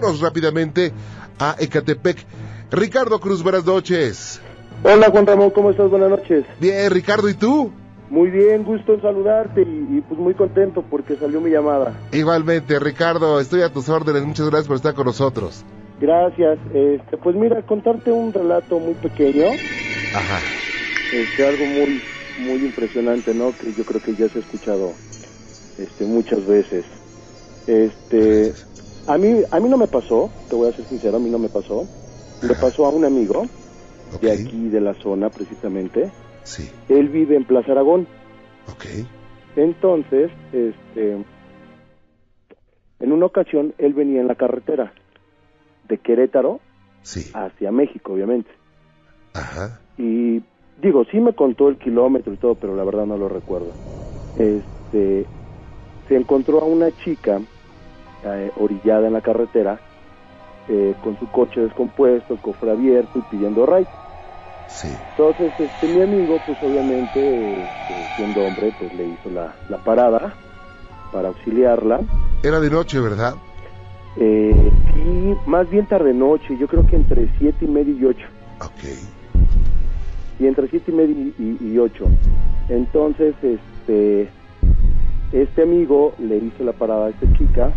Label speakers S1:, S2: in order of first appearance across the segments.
S1: vámonos rápidamente a Ecatepec. Ricardo Cruz, buenas noches.
S2: Hola Juan Ramón, ¿cómo estás? Buenas noches.
S1: Bien, Ricardo, ¿y tú?
S2: Muy bien, gusto en saludarte y, pues muy contento porque salió mi llamada.
S1: Igualmente, Ricardo, estoy a tus órdenes. Muchas gracias por estar con nosotros.
S2: Gracias. Este, pues mira, contarte un relato muy pequeño.
S1: Ajá.
S2: Este, algo muy muy impresionante, ¿no? Que yo creo que ya se ha escuchado este muchas veces. Este, a mí a mí no me pasó, te voy a ser sincero, a mí no me pasó. Le pasó a un amigo de aquí de la zona precisamente.
S1: Sí.
S2: Él vive en Plaza Aragón.
S1: Ok.
S2: Entonces, este, en una ocasión él venía en la carretera de Querétaro
S1: Sí.
S2: hacia México, obviamente.
S1: Ajá.
S2: Y digo, sí me contó el kilómetro y todo, pero la verdad no lo recuerdo. Este, se encontró a una chica eh, orillada en la carretera eh, con su coche descompuesto, el cofre abierto y pidiendo ride.
S1: Sí.
S2: Entonces, este, mi amigo, pues obviamente, este, siendo hombre, pues le hizo la, la parada para auxiliarla.
S1: Era de noche, ¿verdad?
S2: Eh, sí, más bien tarde noche, yo creo que entre siete y media y ocho.
S1: Ok.
S2: y entre siete y media y, y- y ocho. Entonces, este, este amigo le hizo la parada a esta chica,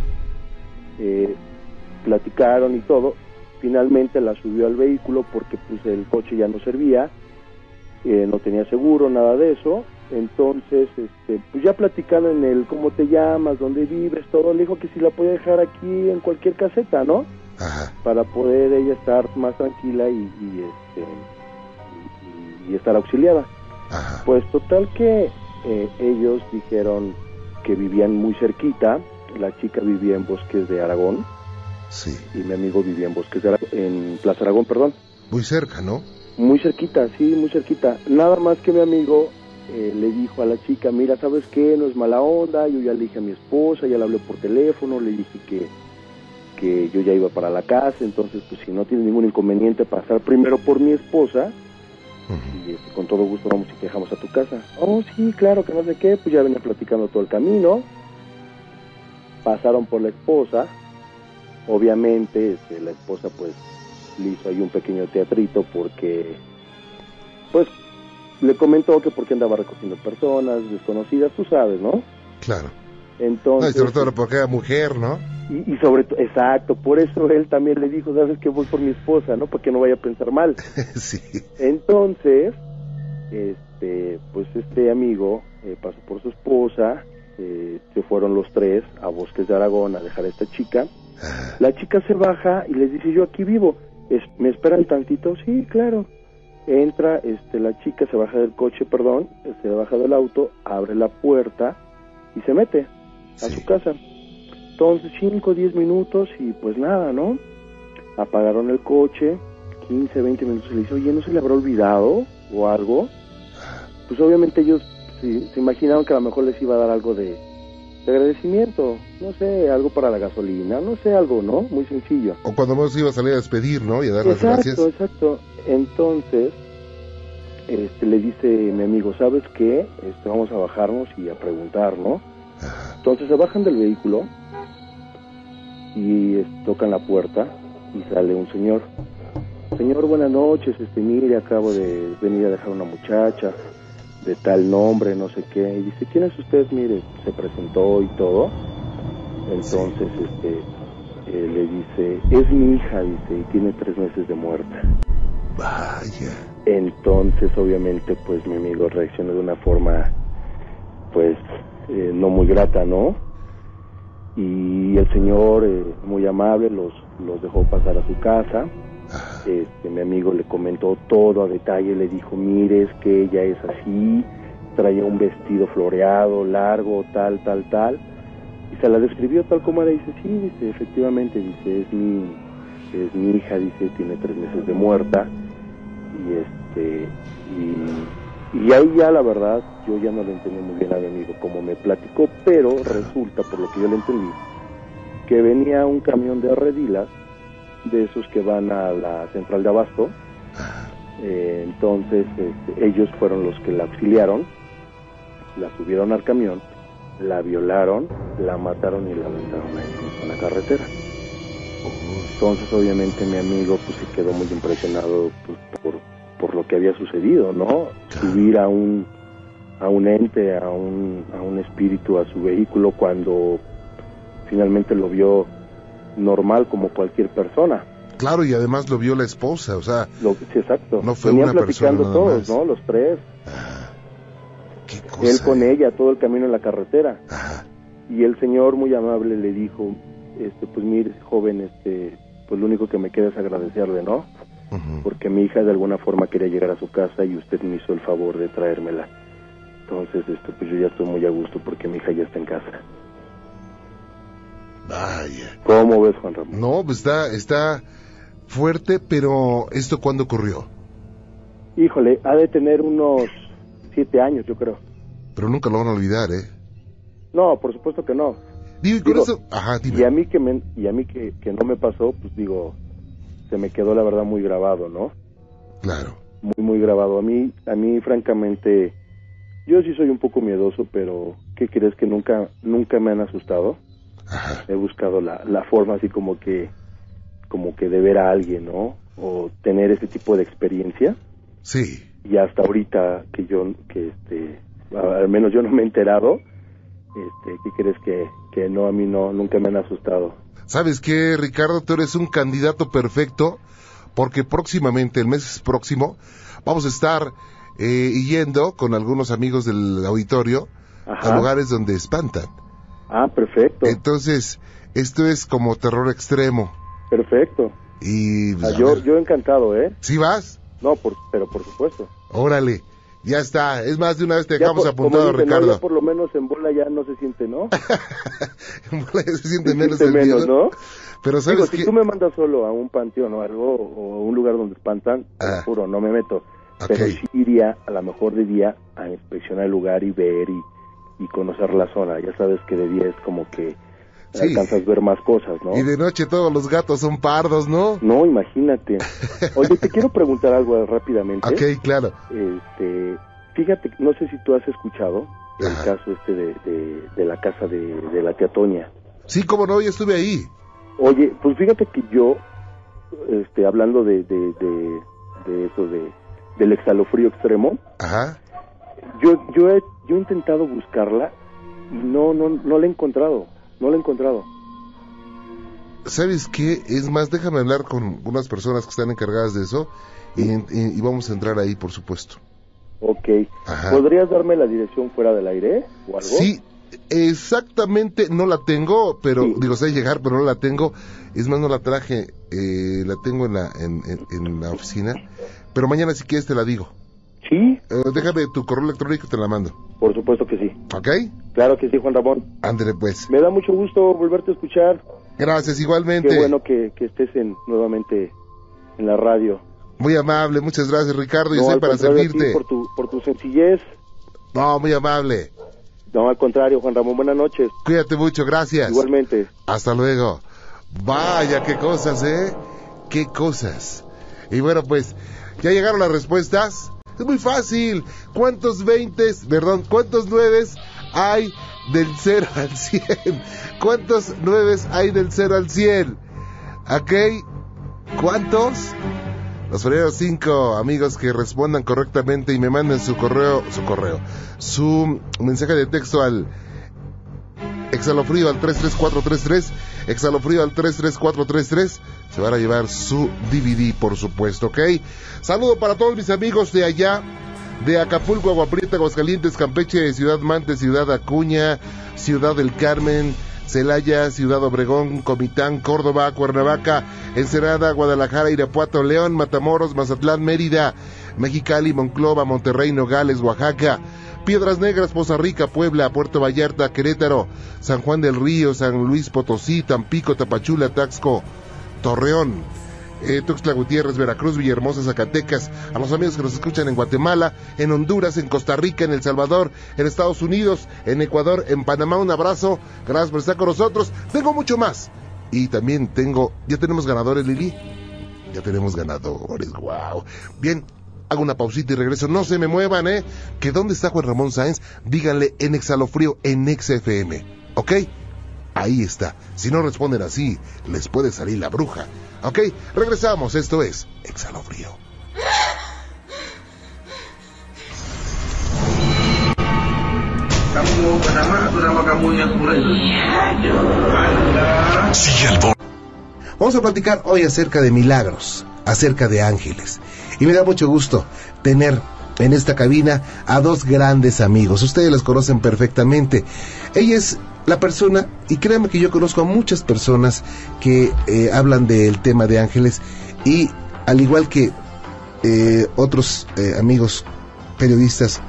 S2: eh, platicaron y todo. Finalmente la subió al vehículo porque pues el coche ya no servía, eh, no tenía seguro, nada de eso. Entonces, este, pues ya platicaron en el cómo te llamas, dónde vives, todo. Le dijo que si la podía dejar aquí en cualquier caseta, ¿no?
S1: Ajá.
S2: para poder ella estar más tranquila y, y, este y, y estar auxiliada.
S1: Ajá.
S2: Pues total que eh, ellos dijeron que vivían muy cerquita, la chica vivía en Bosques de Aragón
S1: Sí.
S2: y mi amigo vivía en Bosques de Aragón, en Plaza Aragón, perdón.
S1: Muy cerca, ¿no?
S2: Muy cerquita, sí, muy cerquita. Nada más que mi amigo eh, le dijo a la chica, mira, ¿sabes qué? No es mala onda, yo ya le dije a mi esposa, ya le hablé por teléfono, le dije que, que yo ya iba para la casa, entonces pues si no tiene ningún inconveniente pasar primero por mi esposa y este, con todo gusto vamos y te dejamos a tu casa. Oh, sí, claro, que no sé qué, pues ya venía platicando todo el camino. Pasaron por la esposa, obviamente este, la esposa pues le hizo ahí un pequeño teatrito porque pues le comentó que porque andaba recogiendo personas desconocidas, tú sabes, ¿no?
S1: Claro. No, y
S2: Entonces,
S1: sobre todo porque era mujer, ¿no?
S2: y, y sobre todo, exacto, por eso él también le dijo, sabes que voy por mi esposa, ¿no? Para que no vaya a pensar mal.
S1: sí.
S2: Entonces, este, pues este amigo eh, pasó por su esposa, eh, se fueron los tres a Bosques de Aragón a dejar a esta chica. La chica se baja y les dice, yo aquí vivo, Es- ¿me esperan tantito? Sí, claro. Entra, este, la chica se baja del coche, perdón, se baja del auto, abre la puerta y se mete a
S1: Sí.
S2: su casa. Entonces, 5 o 10 minutos y pues nada, ¿no? Apagaron el coche, 15, 20 minutos y le dice, oye, ¿no se le habrá olvidado o algo? Pues obviamente ellos sí, se imaginaron que a lo mejor les iba a dar algo de, de agradecimiento, no sé, algo para la gasolina, no sé, algo, ¿no? Muy sencillo.
S1: O cuando vos iba a salir a despedir, ¿no? Y a dar las
S2: Exacto,
S1: gracias.
S2: exacto. Entonces, este, le dice mi amigo, ¿sabes qué? Este, vamos a bajarnos y a preguntar, ¿no?
S1: Ajá.
S2: Entonces se bajan del vehículo y este, tocan la puerta y sale un señor. Señor, buenas noches, este, mire, acabo de venir a dejar una muchacha de tal nombre, no sé qué. Y dice, ¿quién es usted? Mire, se presentó y todo. Entonces, este, eh, le dice, es mi hija, dice, y tiene tres meses de muerta.
S1: Vaya.
S2: Entonces, obviamente, pues mi amigo reaccionó de una forma, pues, eh, no muy grata, ¿no? Y el señor, eh, muy amable, los, los dejó pasar a su casa. Este, mi amigo le comentó todo a detalle, le dijo, mire, es que ella es así, traía un vestido floreado, largo, tal, tal, tal. Y se la describió tal como era, dice, sí, dice, efectivamente, dice, es mi, es mi hija, dice, tiene tres meses de muerta. Y este, y, ahí ya la verdad, yo ya no le entendí muy bien a mi amigo como me platicó, pero resulta, por lo que yo le entendí, que venía un camión de redilas, de esos que van a la central de abasto, eh, entonces este, ellos fueron los que la auxiliaron, la subieron al camión, la violaron, la mataron y la aventaron ahí en la carretera. Entonces, obviamente, mi amigo pues se quedó muy impresionado pues, por, por lo que había sucedido, ¿no? Subir a un a un ente, a un, a un espíritu, a su vehículo cuando finalmente lo vio normal como cualquier persona.
S1: Claro, y además lo vio la esposa, o sea,
S2: Lo, sí, exacto.
S1: No fue
S2: Venían
S1: una
S2: platicando todos. ¿no? Los tres.
S1: qué cosa.
S2: Él con ella todo el camino en la carretera. Y el señor muy amable le dijo, este, pues mire, joven, este, pues lo único que me queda es agradecerle, ¿no? Porque mi hija de alguna forma quería llegar a su casa y usted me hizo el favor de traérmela. Entonces, este, pues yo ya estoy muy a gusto porque mi hija ya está en casa.
S1: Vaya.
S2: ¿Cómo ves, Juan Ramón?
S1: No, pues está, está fuerte, pero ¿esto cuándo ocurrió?
S2: Híjole, ha de tener unos siete años, yo creo.
S1: Pero nunca lo van a olvidar, ¿eh?
S2: No, por supuesto que no.
S1: Digo, y con
S2: Digo,
S1: eso... Ajá,
S2: Y a
S1: dime.
S2: mí que me, y a mí que, que no me pasó, pues digo, se me quedó la verdad muy grabado, ¿no?
S1: Claro.
S2: Muy muy grabado. A mí a mí francamente yo sí soy un poco miedoso, pero ¿qué crees que nunca nunca me han asustado?
S1: Ajá.
S2: He buscado la, la forma así como que como que de ver a alguien, ¿no? O tener ese tipo de experiencia
S1: Sí.
S2: y hasta ahorita que yo que este a- al menos yo no me he enterado este qué crees que que no a mí no nunca me han asustado
S1: ¿Sabes qué, Ricardo? Tú eres un candidato perfecto porque próximamente, el mes próximo, vamos a estar eh, yendo con algunos amigos del auditorio a
S2: Ajá.
S1: lugares donde espantan.
S2: Ah perfecto
S1: Entonces, esto es como terror extremo.
S2: perfecto
S1: Y pues,
S2: Ah, yo yo encantado eh
S1: ¿sí vas?
S2: no por, pero por supuesto
S1: Órale, ya está. Es más, de una vez te
S2: Ya
S1: dejamos
S2: por-
S1: apuntado,
S2: como dicen, ¿no?
S1: Ricardo.
S2: Ya por lo menos en bola ya no se siente no
S1: Se siente
S2: Se
S1: menos
S2: siente
S1: el
S2: menos
S1: miedo.
S2: no
S1: Pero
S2: Digo,
S1: sabes
S2: si
S1: que...
S2: tú me mandas solo a un panteón o algo, o a un lugar donde espantan,
S1: Ah.
S2: juro, no me meto. Pero sí iría a lo mejor de día a inspeccionar el lugar y ver y, y conocer la zona. Ya sabes que de día es como que
S1: Sí.
S2: alcanzas a ver más cosas, ¿no?
S1: Y de noche todos los gatos son pardos, ¿no?
S2: No, imagínate. Oye, te quiero preguntar algo rápidamente.
S1: Ok, claro.
S2: Este, fíjate, no sé si tú has escuchado el
S1: Ajá.
S2: caso este de, de, de la casa de, de la tía Toña.
S1: Sí, como no, yo estuve ahí.
S2: Oye, pues fíjate que yo, este, hablando de, de, de, de eso, de, del exhalofrío extremo,
S1: Ajá.
S2: Yo, yo, he, yo he intentado buscarla y no, no, no la he encontrado, no la he encontrado.
S1: ¿Sabes qué? Es más, déjame hablar con unas personas que están encargadas de eso y, y- y vamos a entrar ahí, por supuesto.
S2: Ok,
S1: Ajá.
S2: ¿podrías darme la dirección fuera del aire o algo?
S1: Sí, exactamente, no la tengo, pero
S2: Sí.
S1: digo, sé llegar, pero no la tengo. Es más, no la traje, eh, la tengo en la, en, en- en la oficina. Pero mañana si quieres te la digo.
S2: Sí,
S1: Eh, déjame tu correo electrónico te la mando.
S2: por supuesto que sí.
S1: ¿Ok?
S2: Claro que sí, Juan Ramón.
S1: Ándale pues.
S2: Me da mucho gusto volverte a escuchar.
S1: Gracias, igualmente.
S2: Qué bueno que, que estés en, nuevamente en la radio.
S1: Muy amable, muchas gracias Ricardo, yo
S2: No,
S1: estoy para
S2: contrario a ti
S1: servirte.
S2: por tu, por tu sencillez.
S1: No, muy amable.
S2: No, al contrario, Juan Ramón, buenas noches.
S1: Cuídate mucho, gracias.
S2: Igualmente.
S1: Hasta luego. Vaya, qué cosas, ¿eh? Qué cosas. Y bueno, pues, ¿ya llegaron las respuestas? Es muy fácil. ¿Cuántos veintes, perdón, cuántos nueves hay del 0 al 100? ¿Cuántos nueves hay del 0 al 100? ¿Ok? ¿Cuántos? Los primeros cinco amigos que respondan correctamente y me manden su correo, su correo, su mensaje de texto al Exhalofrío al 33433, Exhalofrío al 33433, se van a llevar su DVD, por supuesto, ¿ok? Saludo para todos mis amigos de allá, de Acapulco, Agua Prieta, Aguascalientes, Campeche, Ciudad Mante, Ciudad Acuña, Ciudad del Carmen, Celaya, Ciudad Obregón, Comitán, Córdoba, Cuernavaca, Ensenada, Guadalajara, Irapuato, León, Matamoros, Mazatlán, Mérida, Mexicali, Monclova, Monterrey, Nogales, Oaxaca, Piedras Negras, Poza Rica, Puebla, Puerto Vallarta, Querétaro, San Juan del Río, San Luis Potosí, Tampico, Tapachula, Taxco, Torreón, eh, Tuxtla Gutiérrez, Veracruz, Villahermosa, Zacatecas, a los amigos que nos escuchan en Guatemala, en Honduras, en Costa Rica, en El Salvador, en Estados Unidos, en Ecuador, en Panamá, un abrazo, gracias por estar con nosotros, tengo mucho más. Y también tengo, ya tenemos ganadores, Lili, ya tenemos ganadores, wow. Bien, hago una pausita y regreso, no se me muevan, eh, que dónde está Juan Ramón Sáenz, díganle en Exhalofrío, en XFM, ¿ok? Ahí está. Si no responden así, les puede salir la bruja. Ok, regresamos. Esto es Exhalofrío. Vamos a platicar hoy acerca de milagros, acerca de ángeles. Y me da mucho gusto tener en esta cabina a dos grandes amigos. Ustedes los conocen perfectamente. Ella es la persona, y créanme que yo conozco a muchas personas que eh, hablan del tema de ángeles y al igual que eh, otros eh, amigos periodistas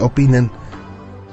S1: opinan,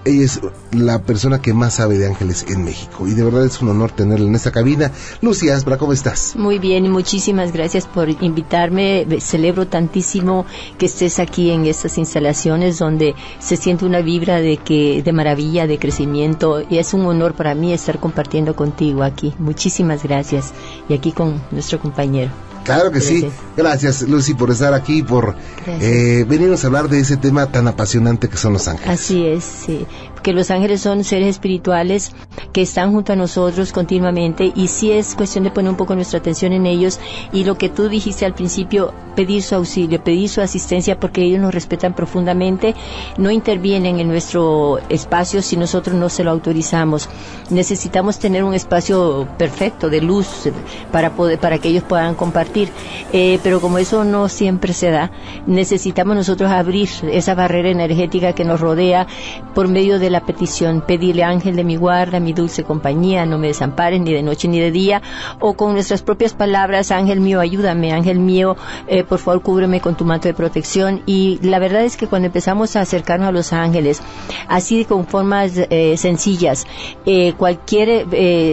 S1: ella es la persona que más sabe de ángeles en México y de verdad es un honor tenerla en esta cabina. Lucy Aspra, ¿cómo estás?
S3: Muy bien y muchísimas gracias por invitarme. Celebro tantísimo que estés aquí en estas instalaciones donde se siente una vibra de que de maravilla, de crecimiento y es un honor para mí estar compartiendo contigo aquí. Muchísimas gracias y aquí con nuestro compañero.
S1: Claro que sí. Gracias, Lucy, por estar aquí, por eh, venirnos a hablar de ese tema tan apasionante que son los ángeles.
S3: Así es, sí que los ángeles son seres espirituales que están junto a nosotros continuamente y sí es cuestión de poner un poco nuestra atención en ellos y lo que tú dijiste al principio, pedir su auxilio, pedir su asistencia porque ellos nos respetan profundamente, no intervienen en nuestro espacio si nosotros no se lo autorizamos. Necesitamos tener un espacio perfecto de luz para para que ellos puedan compartir, eh, pero como eso no siempre se da, necesitamos nosotros abrir esa barrera energética que nos rodea por medio de la petición, pedirle ángel de mi guarda, mi dulce compañía, no me desampares ni de noche ni de día, o con nuestras propias palabras, ángel mío, ayúdame, ángel mío, eh, por favor, cúbreme con tu manto de protección. Y la verdad es que cuando empezamos a acercarnos a los ángeles, así con formas eh, sencillas, eh, cualquier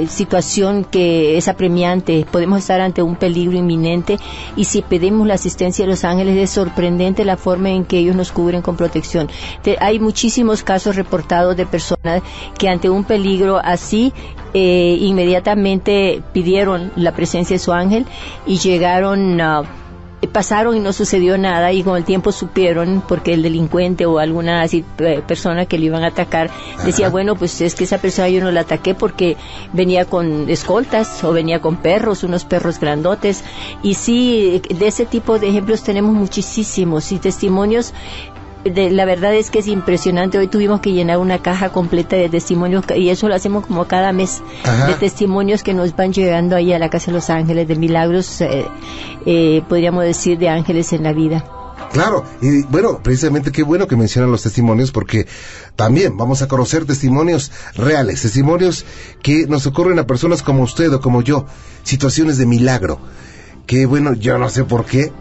S3: situación que es apremiante, podemos estar ante un peligro inminente y si pedimos la asistencia de los ángeles es sorprendente la forma en que ellos nos cubren con protección. hay muchísimos casos reportados de personas que ante un peligro así eh, inmediatamente pidieron la presencia de su ángel y llegaron uh, pasaron y no sucedió nada y con el tiempo supieron porque el delincuente o alguna así, persona que le iban a atacar decía bueno pues es que esa persona yo no la ataqué porque venía con escoltas o venía con perros unos perros grandotes y sí de ese tipo de ejemplos tenemos muchísimos y testimonios la verdad es que es impresionante. Hoy tuvimos que llenar una caja completa de testimonios y eso lo hacemos como cada mes de testimonios que nos van llegando ahí a la Casa de los Ángeles, de milagros, eh, eh, podríamos decir, de ángeles en la vida.
S1: Claro, y bueno, precisamente qué bueno que mencionan los testimonios porque también vamos a conocer testimonios reales, testimonios que nos ocurren a personas como usted o como yo, situaciones de milagro, que bueno, yo no sé por qué,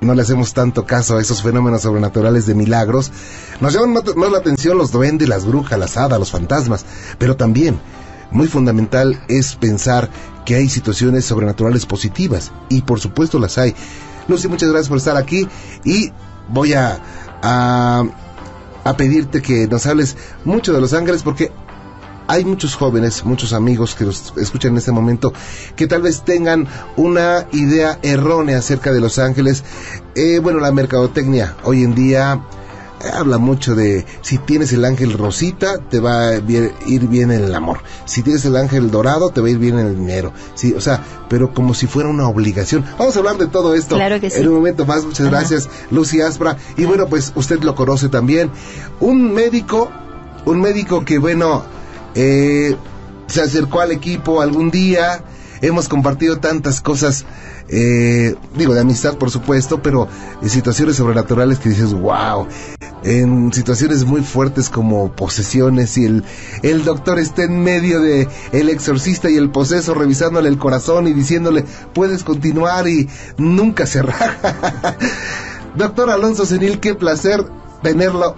S1: no le hacemos tanto caso a esos fenómenos sobrenaturales de milagros. Nos llaman más la atención los duendes, las brujas, las hadas, los fantasmas, pero también muy fundamental es pensar que hay situaciones sobrenaturales positivas y por supuesto las hay. Lucy, muchas gracias por estar aquí y voy a, a, a pedirte que nos hables mucho de los ángeles porque hay muchos jóvenes, muchos amigos que nos escuchan en este momento, que tal vez tengan una idea errónea acerca de Los Ángeles. Eh, bueno, la mercadotecnia hoy en día eh, habla mucho de si tienes el ángel rosita te va a ir bien en el amor. Si tienes el ángel dorado te va a ir bien en el dinero. Sí o sea pero como si fuera una obligación. Vamos a hablar de todo esto
S3: claro que sí.
S1: en un momento más. Muchas gracias Lucy Aspra y bueno pues usted lo conoce también. Un médico un médico que bueno eh, se acercó al equipo algún día, hemos compartido tantas cosas, eh, digo, de amistad por supuesto, pero en situaciones sobrenaturales que dices, wow, en situaciones muy fuertes como posesiones y el, el doctor está en medio de el exorcista y el poseso revisándole el corazón y diciéndole, puedes continuar y nunca raja. doctor Alonso Senil, qué placer tenerlo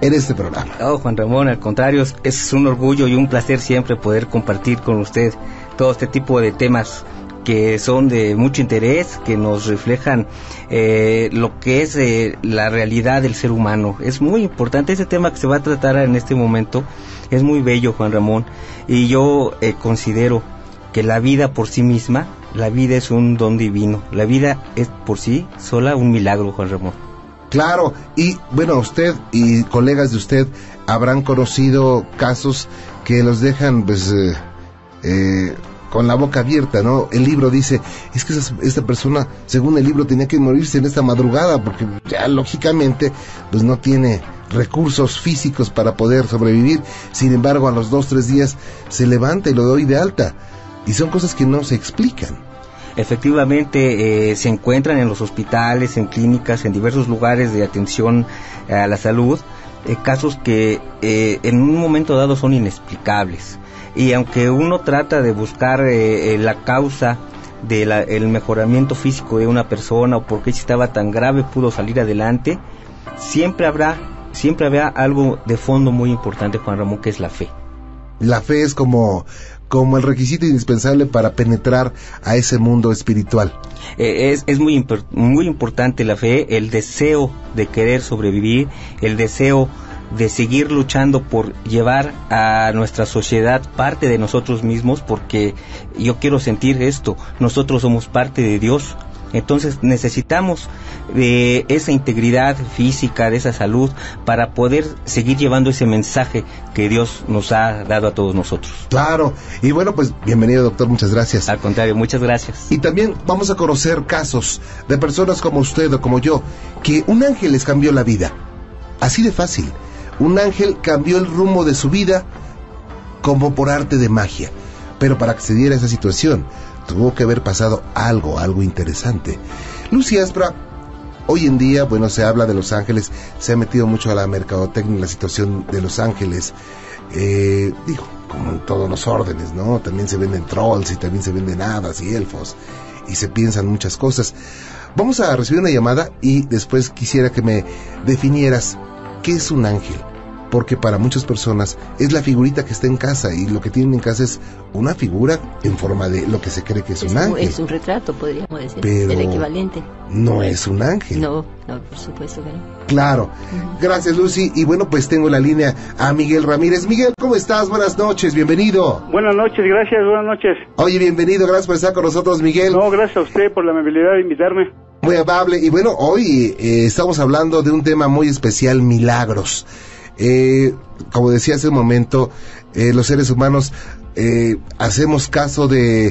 S1: en este programa.
S4: Oh, Juan Ramón, al contrario, es un orgullo y un placer siempre poder compartir con usted todo este tipo de temas que son de mucho interés, que nos reflejan eh, lo que es eh, la realidad del ser humano. Es muy importante ese tema que se va a tratar en este momento. Es muy bello, Juan Ramón, y yo eh, considero que la vida por sí misma, la vida es un don divino. La vida es por sí sola un milagro, Juan Ramón.
S1: Claro, y bueno, usted y colegas de usted habrán conocido casos que los dejan pues eh, eh, con la boca abierta, ¿no? El libro dice, es que esa- esta persona, según el libro, tenía que morirse en esta madrugada porque ya lógicamente pues no tiene recursos físicos para poder sobrevivir. Sin embargo, a los dos, tres días se levanta y lo doy de alta. Y son cosas que no se explican.
S4: Efectivamente, eh, se encuentran en los hospitales, en clínicas, en diversos lugares de atención a la salud, eh, casos que eh, en un momento dado son inexplicables. Y aunque uno trata de buscar eh, eh, la causa del mejoramiento físico de una persona o por qué si estaba tan grave pudo salir adelante, siempre habrá, siempre habrá algo de fondo muy importante, Juan Ramón, que es la fe.
S1: La fe es como, como el requisito indispensable para penetrar a ese mundo espiritual.
S4: Eh, es, es muy, muy importante la fe, el deseo de querer sobrevivir, el deseo de seguir luchando por llevar a nuestra sociedad parte de nosotros mismos, porque yo quiero sentir esto, nosotros somos parte de Dios, entonces necesitamos de esa integridad física, de esa salud, para poder seguir llevando ese mensaje que Dios nos ha dado a todos nosotros.
S1: Claro. Y bueno, pues bienvenido doctor, muchas gracias.
S4: Al contrario, muchas gracias.
S1: Y también vamos a conocer casos de personas como usted o como yo, que un ángel les cambió la vida. Así de fácil. Un ángel cambió el rumbo de su vida como por arte de magia. Pero para que se diera esa situación, tuvo que haber pasado algo, algo interesante. Lucy Aspra, hoy en día, bueno, se habla de Los Ángeles, se ha metido mucho a la mercadotecnia, la situación de Los Ángeles. Eh, digo, como en todos los órdenes, ¿no? También se venden trolls y también se venden hadas y elfos y se piensan muchas cosas. Vamos a recibir una llamada y después quisiera que me definieras qué es un ángel. Porque para muchas personas es la figurita que está en casa y lo que tienen en casa es una figura en forma de lo que se cree que es,
S3: Es
S1: un ángel.
S3: es un retrato, podríamos decir.
S1: Pero-
S3: El equivalente.
S1: No es un ángel.
S3: No, no, por supuesto que no.
S1: Claro. Gracias Lucy. Y bueno, pues tengo en la línea a Miguel Ramírez. Miguel, ¿cómo estás? Buenas noches, bienvenido.
S5: Buenas noches, gracias, buenas noches.
S1: Oye, bienvenido, gracias por estar con nosotros, Miguel.
S5: No, gracias a usted por la amabilidad de invitarme.
S1: Muy amable. Y bueno, hoy eh, estamos hablando de un tema muy especial, milagros. Eh, como decía hace un momento, eh, los seres humanos eh, hacemos caso de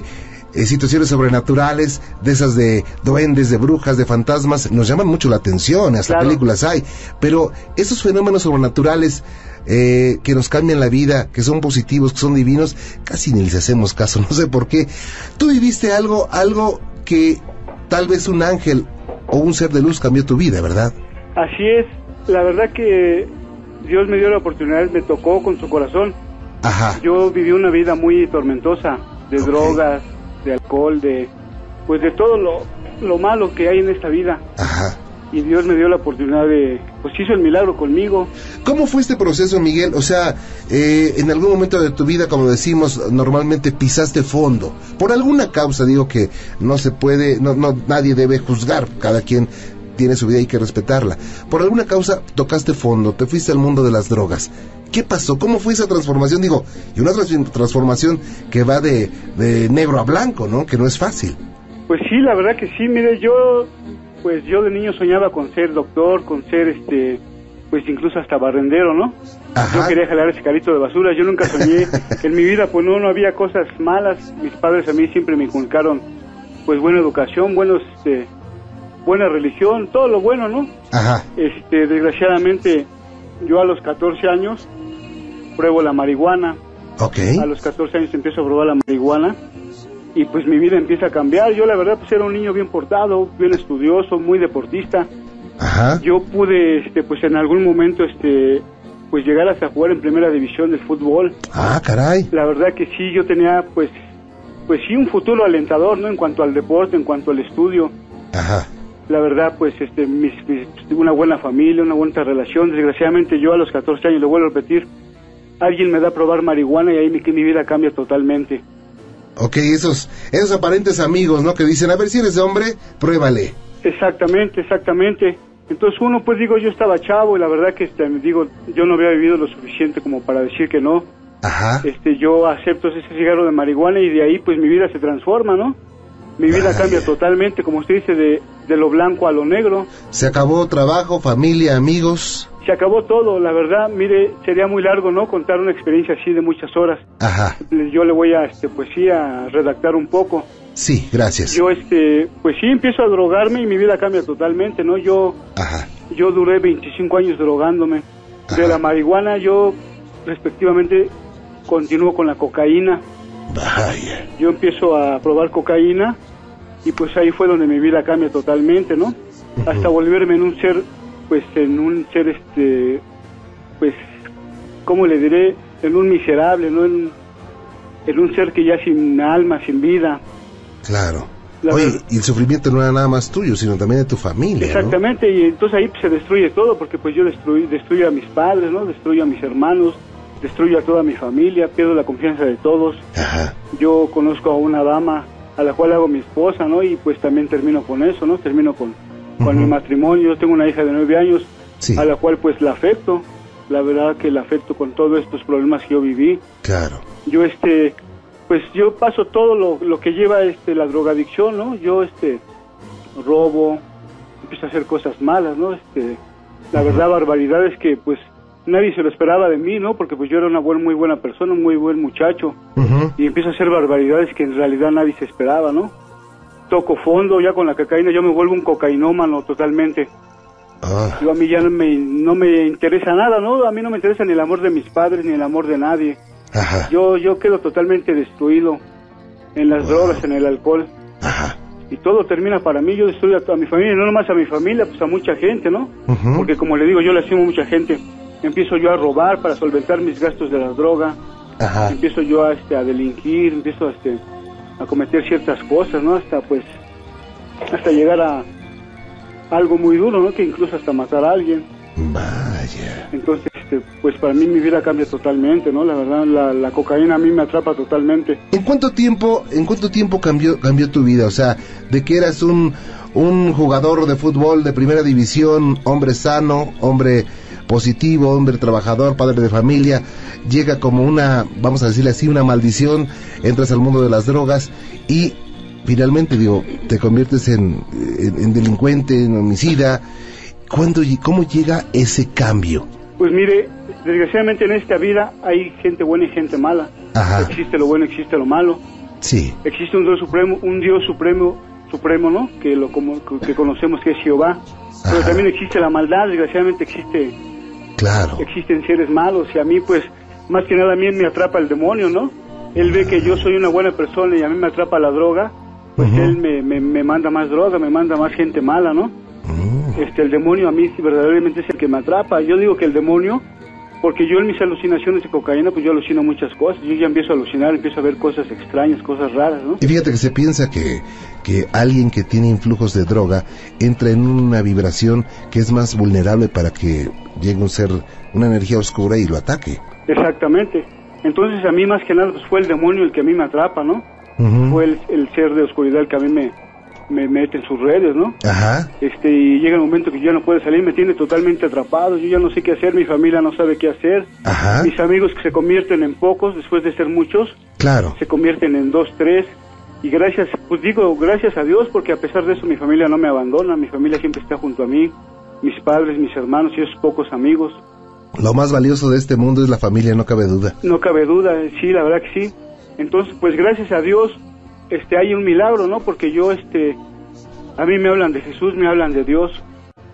S1: eh, situaciones sobrenaturales, de esas de duendes, de brujas, de fantasmas, nos llaman mucho la atención, hasta
S5: Claro.
S1: películas hay, pero esos fenómenos sobrenaturales eh, que nos cambian la vida, que son positivos, que son divinos, casi ni les hacemos caso, no sé por qué. Tú viviste algo, algo que tal vez un ángel o un ser de luz cambió tu vida, ¿verdad?
S5: Así es, la verdad que Dios me dio la oportunidad, me tocó con su corazón.
S1: Ajá.
S5: Yo viví una vida muy tormentosa, de
S1: Ok.
S5: drogas, de alcohol, de pues de todo lo, lo malo que hay en esta vida.
S1: Ajá.
S5: Y Dios me dio la oportunidad de, pues hizo el milagro conmigo.
S1: ¿Cómo fue este proceso, Miguel? O sea, eh, en algún momento de tu vida, como decimos, normalmente pisaste fondo. Por alguna causa, digo que no se puede, no, no, nadie debe juzgar, cada quien tiene su vida y hay que respetarla. Por alguna causa tocaste fondo, te fuiste al mundo de las drogas. ¿Qué pasó? ¿Cómo fue esa transformación? Digo, y una trans- transformación que va de, de negro a blanco, ¿no? Que no es fácil.
S5: Pues sí, la verdad que sí, mire, yo pues yo de niño soñaba con ser doctor, con ser este pues incluso hasta barrendero, ¿no?
S1: Ajá.
S5: Yo quería jalar ese carrito de basura, yo nunca soñé que en mi vida pues no, no había cosas malas, mis padres a mí siempre me inculcaron pues buena educación, buenos este buena religión, todo lo bueno, ¿no?
S1: Ajá.
S5: Este, desgraciadamente yo a los 14 años pruebo la marihuana,
S1: Ok.
S5: a los 14 años empiezo a probar la marihuana y pues mi vida empieza a cambiar. Yo la verdad pues era un niño bien portado, bien estudioso, muy deportista.
S1: Ajá.
S5: Yo pude este pues en algún momento este pues llegar hasta jugar en primera división del fútbol.
S1: Ah, caray.
S5: La verdad que sí yo tenía pues pues sí un futuro alentador, ¿no? En cuanto al deporte, en cuanto al estudio.
S1: Ajá.
S5: La verdad pues este mis, mis- una buena familia, una buena relación. Desgraciadamente yo a los 14 años lo vuelvo a repetir. Alguien me da a probar marihuana y ahí mi, mi vida cambia totalmente.
S1: Ok, esos, esos aparentes amigos, ¿no? Que dicen, a ver si eres hombre, pruébale.
S5: Exactamente, exactamente. Entonces uno, pues digo, yo estaba chavo y la verdad que este, digo, yo no había vivido lo suficiente como para decir que no.
S1: Ajá.
S5: Este, yo acepto ese cigarro de marihuana y de ahí pues mi vida se transforma, ¿no? Mi vida cambia totalmente, como usted dice, de, de lo blanco a lo negro.
S1: Se acabó trabajo, familia, amigos.
S5: Se acabó todo, la verdad, mire, sería muy largo, ¿no? Contar una experiencia así de muchas horas.
S1: Ajá.
S5: Yo le voy a, este, pues sí, a redactar un poco.
S1: Sí, gracias.
S5: Yo, este, pues sí, empiezo a drogarme y mi vida cambia totalmente, ¿no? Yo,
S1: Ajá.
S5: yo duré 25 años drogándome.
S1: Ajá.
S5: De la marihuana, yo, respectivamente, continúo con la cocaína.
S1: Vaya.
S5: Yo empiezo a probar cocaína y pues ahí fue donde mi vida cambia totalmente, ¿no? Hasta volverme en un ser, pues en un ser, este, pues, ¿cómo le diré? En un miserable, ¿no? En, en un ser que ya sin alma, sin vida.
S1: Claro.
S5: La
S1: Oye,
S5: verdad.
S1: y el sufrimiento no era nada más tuyo, sino también de tu familia, ¿no?
S5: Exactamente, y entonces ahí pues, se destruye todo, porque pues yo destruí, destruyo a mis padres, ¿no? Destruyo a mis hermanos, destruyo a toda mi familia, pierdo la confianza de todos.
S1: Ajá.
S5: Yo conozco a una dama a la cual hago mi esposa, ¿no? Y pues también termino con eso, ¿no? Termino con, con mi matrimonio. Yo tengo una hija de nueve años
S1: Sí.
S5: a la cual pues la afecto. La verdad que la afecto con todos estos problemas que yo viví.
S1: Claro.
S5: Yo este, pues yo paso todo lo, lo que lleva este la drogadicción, ¿no? Yo este robo, empiezo a hacer cosas malas, ¿no? Este, la verdad barbaridades que pues nadie se lo esperaba de mí, ¿no? Porque pues yo era una buen, muy buena persona, un muy buen muchacho y empiezo a hacer barbaridades que en realidad nadie se esperaba, ¿no? Toco fondo, ya con la cocaína yo me vuelvo un cocainómano totalmente.
S1: Ah,
S5: Yo a mí ya no me, no me interesa nada, ¿no? A mí no me interesa ni el amor de mis padres ni el amor de nadie.
S1: ajá.
S5: Yo, yo quedo totalmente destruido en las
S1: Wow.
S5: drogas, en el alcohol.
S1: Ajá.
S5: Y todo termina para mí, yo destruyo a toda mi familia, no nomás a mi familia, pues a mucha gente, ¿no? Porque como le digo, yo le lasimo a mucha gente. Empiezo yo a robar para solventar mis gastos de la droga.
S1: Ajá.
S5: empiezo yo a, este, a delinquir, empiezo a, este, a cometer ciertas cosas, ¿no? Hasta pues, hasta llegar a algo muy duro, ¿no? Que incluso hasta matar a alguien.
S1: Vaya.
S5: Entonces, este, pues para mí mi vida cambia totalmente, ¿no? La verdad, la, la cocaína a mí me atrapa totalmente.
S1: ¿En cuánto tiempo, en cuánto tiempo cambió, cambió tu vida? O sea, de que eras un, un jugador de fútbol de primera división, hombre sano, hombre positivo, hombre trabajador, padre de familia, llega como una, vamos a decirle así, una maldición, entras al mundo de las drogas y finalmente, digo, te conviertes en, en- en delincuente, en homicida. ¿Cuándo, ll- ¿Cómo llega ese cambio?
S5: Pues mire, desgraciadamente en esta vida hay gente buena y gente mala.
S1: Ajá.
S5: Existe lo bueno, existe lo malo.
S1: Sí,
S5: Existe un Dios supremo, un Dios supremo, supremo, ¿no? Que lo como, que conocemos que es Jehová. Pero
S1: Ajá.
S5: también existe la maldad, desgraciadamente existe
S1: claro.
S5: existen seres malos y a mí pues más que nada a mí me atrapa el demonio, ¿no? Él ve que yo soy una buena persona y a mí me atrapa la droga, pues él me, me, me manda más droga, me manda más gente mala, ¿no?
S1: Mm,
S5: Este, el demonio a mí verdaderamente es el que me atrapa. Yo digo que el demonio, porque yo en mis alucinaciones de cocaína, pues yo alucino muchas cosas. Yo ya empiezo a alucinar, empiezo a ver cosas extrañas, cosas raras, ¿no?
S1: Y fíjate que se piensa que, que alguien que tiene influjos de droga entra en una vibración que es más vulnerable para que llegue un ser, una energía oscura y lo ataque.
S5: Exactamente. Entonces a mí más que nada pues fue el demonio el que a mí me atrapa, ¿no? Fue el, el ser de oscuridad el que a mí me, me mete en sus redes, ¿no?
S1: Ajá,
S5: este y llega el momento que ya no puede salir, me tiene totalmente atrapado, yo ya no sé qué hacer, mi familia no sabe qué hacer,
S1: ajá,
S5: mis amigos que se convierten en pocos después de ser muchos,
S1: claro.
S5: se convierten en dos, tres, y gracias, pues digo gracias a Dios porque a pesar de eso mi familia no me abandona, mi familia siempre está junto a mí, mis padres, mis hermanos y esos pocos amigos,
S1: Lo más valioso de este mundo es la familia, no cabe duda.
S5: no cabe duda, sí, la verdad que sí, entonces pues gracias a Dios este hay un milagro, ¿no? Porque yo este a mí me hablan de Jesús, me hablan de Dios,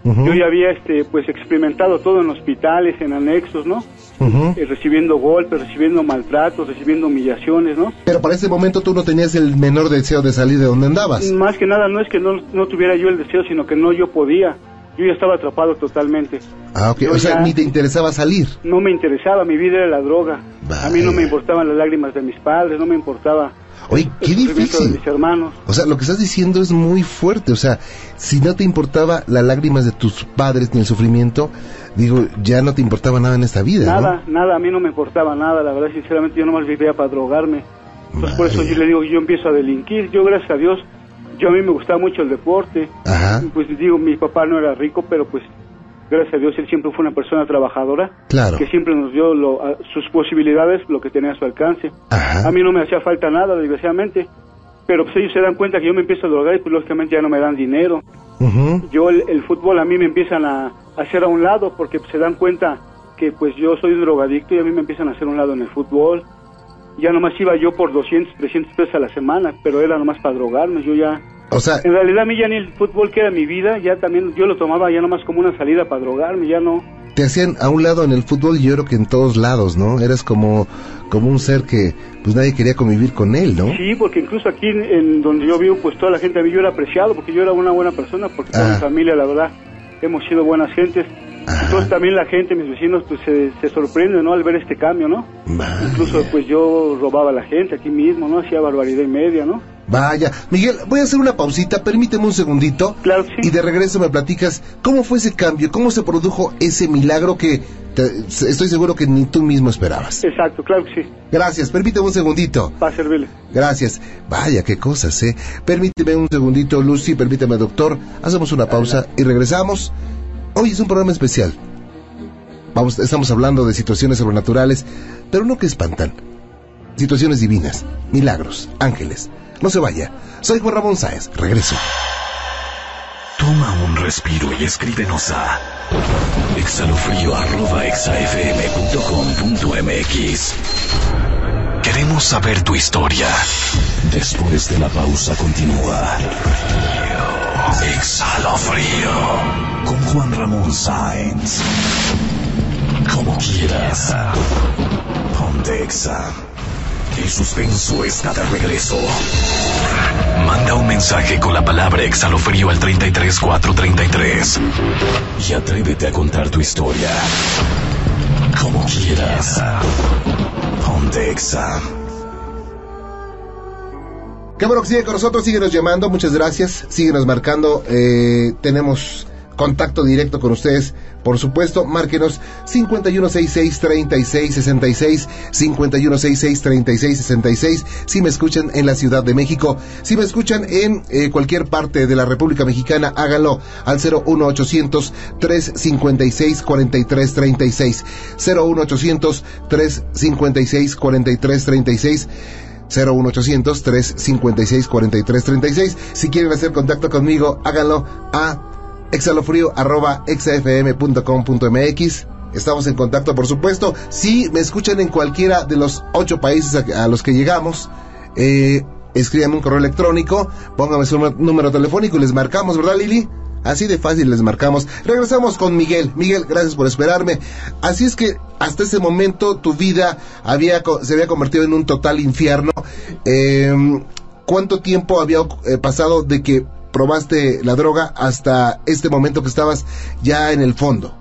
S5: Yo ya había este pues experimentado todo en hospitales, en anexos, ¿no? Eh, recibiendo golpes, recibiendo maltratos, recibiendo humillaciones, ¿no?
S1: Pero para ese momento tú no tenías el menor deseo de salir de donde andabas.
S5: Más que nada no es que no, no tuviera yo el deseo, sino que no yo podía. Yo ya estaba atrapado totalmente.
S1: Ah, ok.
S5: Yo
S1: O sea, ni te interesaba salir.
S5: No me interesaba, mi vida era la droga. A mí no me importaban las lágrimas de mis padres, no me importaba
S1: Oye, qué
S5: de
S1: difícil.
S5: mis hermanos.
S1: O sea, lo que estás diciendo es muy fuerte. O sea, si no te importaba las lágrimas de tus padres ni el sufrimiento, digo, ya no te importaba nada en esta vida,
S5: Nada, nada, a mí no me importaba nada, la verdad, sinceramente, yo nomás vivía para drogarme. Entonces, por eso yo le digo, yo empiezo a delinquir. Yo, gracias a Dios, yo a mí me gustaba mucho el deporte.
S1: ¿no? Ajá,
S5: Pues digo, mi papá no era rico, pero pues, gracias a Dios, él siempre fue una persona trabajadora,
S1: claro.
S5: que siempre nos dio lo- a- sus posibilidades, lo que tenía a su alcance.
S1: Ajá.
S5: A mí no me hacía falta nada, desgraciadamente. pero pues ellos se dan cuenta que yo me empiezo a drogar y pues lógicamente ya no me dan dinero. Yo el, el fútbol a mí me empiezan a, a hacer a un lado porque pues, se dan cuenta que pues yo soy un drogadicto y a mí me empiezan a hacer a un lado en el fútbol. Ya nomás iba yo por 200, 300 pesos a la semana, pero era nomás para drogarme. Yo ya,
S1: O sea,
S5: en realidad a mí ya ni el fútbol que era mi vida, ya también yo lo tomaba ya nomás como una salida para drogarme, ya no.
S1: te hacían a un lado en el fútbol y yo creo que en todos lados, ¿no? Eras como, como un ser que pues nadie quería convivir con él, ¿no?
S5: Sí, porque incluso aquí en, en donde yo vivo, pues toda la gente a mí yo era apreciado, porque yo era una buena persona, porque toda
S1: Ah.
S5: mi familia, la verdad, hemos sido buenas gentes.
S1: Ajá.
S5: Entonces también la gente, mis vecinos, pues se, se sorprenden, ¿no? Al ver este cambio, ¿no?
S1: Vaya.
S5: Incluso pues yo robaba a la gente aquí mismo, ¿no? Hacía barbaridad y media, ¿no?
S1: Vaya. Miguel, voy a hacer una pausita, permíteme un segundito.
S5: Claro sí.
S1: Y de regreso me platicas cómo fue ese cambio, cómo se produjo ese milagro que te- estoy seguro que ni tú mismo esperabas.
S5: Exacto, claro que sí,
S1: Gracias, permíteme un segundito.
S5: para servirle.
S1: Gracias. Vaya, qué cosas, ¿eh? Permíteme un segundito, Lucy, permíteme, doctor. Hacemos una pausa y regresamos. Hoy es un programa especial. Vamos, estamos hablando de situaciones sobrenaturales, pero no que espantan. Situaciones divinas, milagros, ángeles. No se vaya. Soy Juan Ramón Sáez. Regreso.
S6: Toma un respiro y escríbenos a exhalofrío.exafm.com.mx. Queremos saber tu historia. Después de la pausa continúa. Exhalofrío con Juan Ramón Sáenz. Como quieras. Ponte Exa. El suspenso está de regreso. Manda un mensaje con la palabra exhalofrío al 33433 y atrévete a contar tu historia. Como quieras. Ponte Exa.
S1: Qué bueno que sigue con nosotros, síguenos llamando, muchas gracias, síguenos marcando, eh, tenemos contacto directo con ustedes, por supuesto, márquenos 5166-3666, 5166-3666, si me escuchan en la Ciudad de México, si me escuchan en eh, cualquier parte de la República Mexicana, háganlo al 01800-356-4336, 01800-356-4336, 01800-356-4336. Si quieren hacer contacto conmigo, háganlo a exhalofrío.exafm.com.mx. Estamos en contacto, por supuesto. Si me escuchan en cualquiera de los ocho países a, los que llegamos, eh, escríbanme un correo electrónico, pónganme su número- telefónico y les marcamos, ¿verdad, Lili? Así de fácil les marcamos. Regresamos con Miguel. Miguel, gracias por esperarme. Así es que hasta ese momento tu vida había se había convertido en un total infierno. Eh, ¿Cuánto tiempo había eh, pasado de que probaste la droga hasta este momento que estabas ya en el fondo?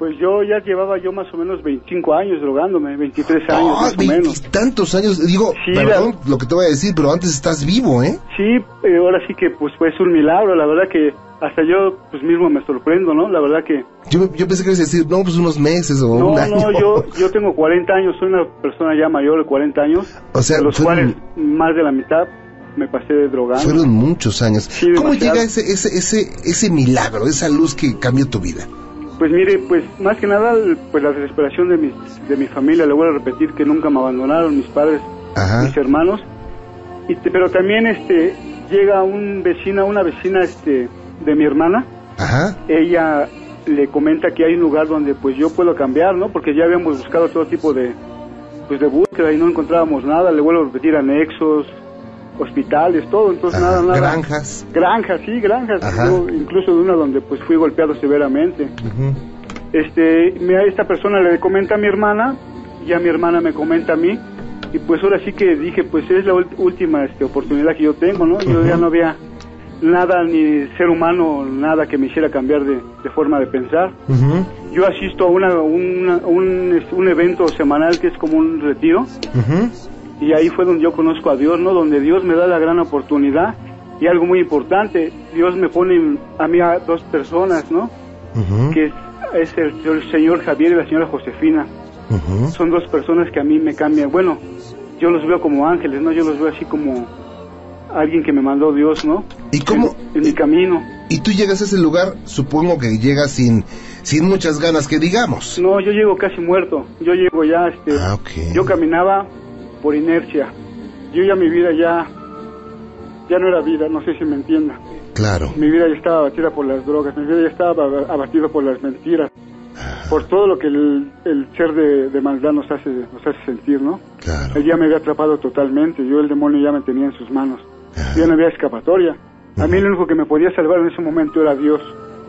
S5: Pues yo ya llevaba yo más o menos 25 años drogándome, 23 años
S1: Ah,
S5: más o menos.
S1: tantos años. Digo,
S5: Sí,
S1: perdón lo que te voy a decir, pero antes estás vivo, ¿eh?
S5: Sí, eh, ahora sí que pues fue un milagro, la verdad que hasta yo pues mismo me sorprendo, ¿no? La verdad que
S1: Yo, yo pensé que ibas a decir, no, pues unos meses o
S5: no,
S1: un año.
S5: no, yo yo tengo 40 años, soy una persona ya mayor de 40 años,
S1: O sea,
S5: de los cuales más de la mitad me pasé drogando.
S1: Fueron muchos años.
S5: Sí,
S1: ¿Cómo llega ese, ese, ese, ese milagro, esa luz que cambió tu vida?
S5: Pues mire, pues más que nada pues la desesperación de mis de mi familia, le voy a repetir que nunca me abandonaron mis padres,
S1: Ajá.
S5: mis hermanos. Y te- pero también este llega un vecina, una vecina este de mi hermana
S1: Ajá.
S5: ella le comenta que hay un lugar donde pues yo puedo cambiar, ¿no? Porque ya habíamos buscado todo tipo de pues de búsqueda y no encontrábamos nada, le vuelvo a repetir anexos, hospitales, todo, entonces
S1: Ajá.
S5: nada, nada.
S1: Granjas.
S5: Granjas, sí, granjas. Yo, incluso de una donde pues fui golpeado severamente.
S1: Ujú.
S5: Este, me- esta persona le comenta a mi hermana, ya mi hermana me comenta a mí, y pues ahora sí que dije, pues es la última este, oportunidad que yo tengo, ¿no? Yo ya no había nada, ni ser humano, nada que me hiciera cambiar de, de forma de pensar.
S1: Ujú.
S5: Yo asisto a una, una- un, un evento semanal que es como un retiro,
S1: Ujú.
S5: Y ahí fue donde yo conozco a Dios, ¿no? Donde Dios me da la gran oportunidad, y algo muy importante, Dios me pone a mí a dos personas, ¿no? Que es, es el, el señor Javier y la señora Josefina. Son dos personas que a mí me cambian. Bueno, yo los veo como ángeles, ¿no? Yo los veo así como alguien que me mandó Dios, ¿no?
S1: ¿Y cómo?
S5: En, en mi camino.
S1: Y tú llegas a ese lugar, supongo que llegas sin, sin muchas ganas que digamos.
S5: No, yo llego casi muerto. Yo llego ya, este...
S1: Ah, ok.
S5: Yo caminaba por inercia. Yo ya mi vida ya... ya no era vida, no sé si me entienda.
S1: Claro.
S5: Mi vida ya estaba abatida por las drogas, mi vida ya estaba abatida por las mentiras, por todo lo que el, el ser de, de, maldad nos hace, nos hace sentir, ¿no?
S1: Claro.
S5: Él ya me había atrapado totalmente, yo el demonio ya me tenía en sus manos, ya no había escapatoria. A mí lo único que me podía salvar en ese momento era Dios.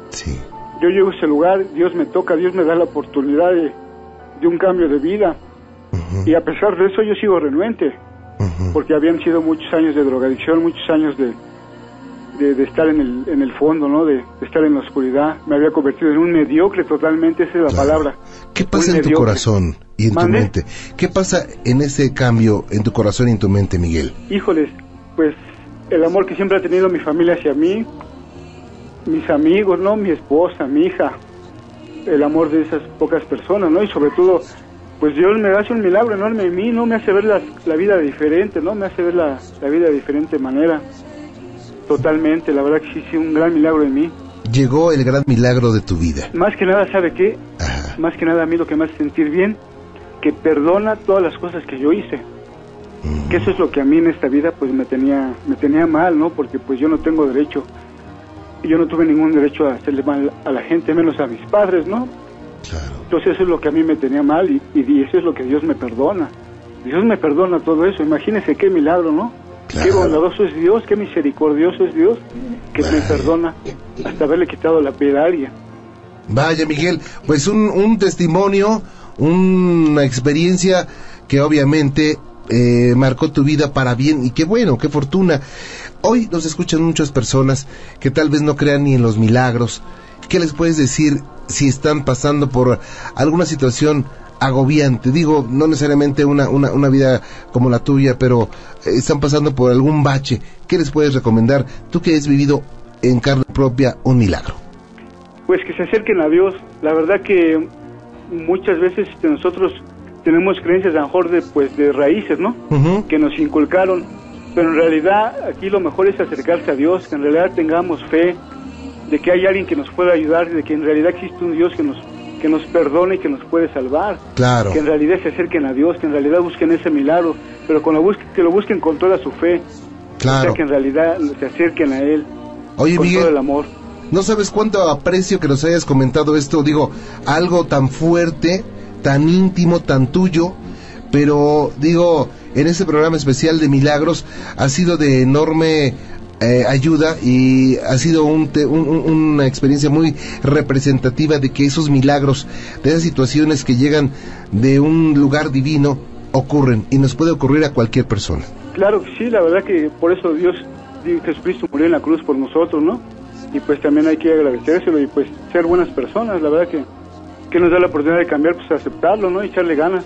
S1: Sí.
S5: Yo llego a ese lugar, Dios me toca, Dios me da la oportunidad de, de un cambio de vida. Y a pesar de eso yo sigo renuente, porque habían sido muchos años de drogadicción, muchos años de, de, estar en el, en el fondo, ¿no? De, estar en la oscuridad. Me había convertido en un mediocre totalmente, esa es la palabra.
S1: ¿Qué pasa en tu corazón y en tu mente? ¿Qué pasa en ese cambio en tu corazón y en tu mente, Miguel?
S5: Híjoles, pues el amor que siempre ha tenido mi familia hacia mí, mis amigos, ¿no? Mi esposa, mi hija, el amor de esas pocas personas, ¿no? Y sobre todo, pues Dios me hace un milagro enorme en mí, ¿no? Me hace ver la, la vida diferente, ¿no? Me hace ver la, la, vida de diferente manera. Totalmente, la verdad que sí, sí, un gran milagro en mí.
S1: Llegó el gran milagro de tu vida.
S5: Más que nada, ¿sabe qué? Más que nada a mí lo que me hace sentir bien, que perdona todas las cosas que yo hice. Mm. Que eso es lo que a mí en esta vida pues me tenía, me tenía mal, ¿no? Porque pues yo no tengo derecho yo no tuve ningún derecho a hacerle mal a la gente, menos a mis padres, ¿no?
S1: Claro.
S5: Entonces eso es lo que a mí me tenía mal y, y, eso es lo que Dios me perdona. Dios me perdona todo eso. Imagínese qué milagro, ¿no? Qué bondadoso es Dios, qué misericordioso es Dios que me perdona hasta haberle quitado la pedaria.
S1: Vaya, Miguel, pues un, un testimonio, una experiencia que obviamente eh, marcó tu vida para bien y qué bueno, qué fortuna. Hoy nos escuchan muchas personas que tal vez no crean ni en los milagros. ¿Qué les puedes decir si están pasando por alguna situación agobiante? Digo, no necesariamente una, una, una vida como la tuya, pero eh, están pasando por algún bache. ¿Qué les puedes recomendar? Tú que has vivido en carne propia un milagro.
S5: Pues que se acerquen a Dios. La verdad que muchas veces este, nosotros tenemos creencias a lo mejor de, pues, de raíces, ¿no? Que nos inculcaron pero en realidad aquí lo mejor es acercarse a Dios, que en realidad tengamos fe de que hay alguien que nos pueda ayudar, de que en realidad existe un Dios que nos que nos perdone y que nos puede salvar.
S1: Claro.
S5: Que en realidad se acerquen a Dios, que en realidad busquen ese milagro, pero con lo que lo busquen con toda su fe.
S1: Claro.
S5: que en realidad se acerquen a Él.
S1: Oye,
S5: con
S1: Miguel,
S5: todo el amor.
S1: No sabes cuánto aprecio que nos hayas comentado esto, digo, algo tan fuerte, tan íntimo, tan tuyo, pero digo, en este programa especial de Milagros ha sido de enorme eh, ayuda y ha sido una experiencia muy representativa de que esos milagros, de esas situaciones que llegan de un lugar divino, ocurren y nos puede ocurrir a cualquier persona.
S5: Claro que sí, la verdad que por eso Dios, Jesucristo murió en la cruz por nosotros, ¿no? Y pues también hay que agradecérselo y pues ser buenas personas, la verdad que, que nos da la oportunidad de cambiar, pues aceptarlo, ¿no? Y echarle ganas.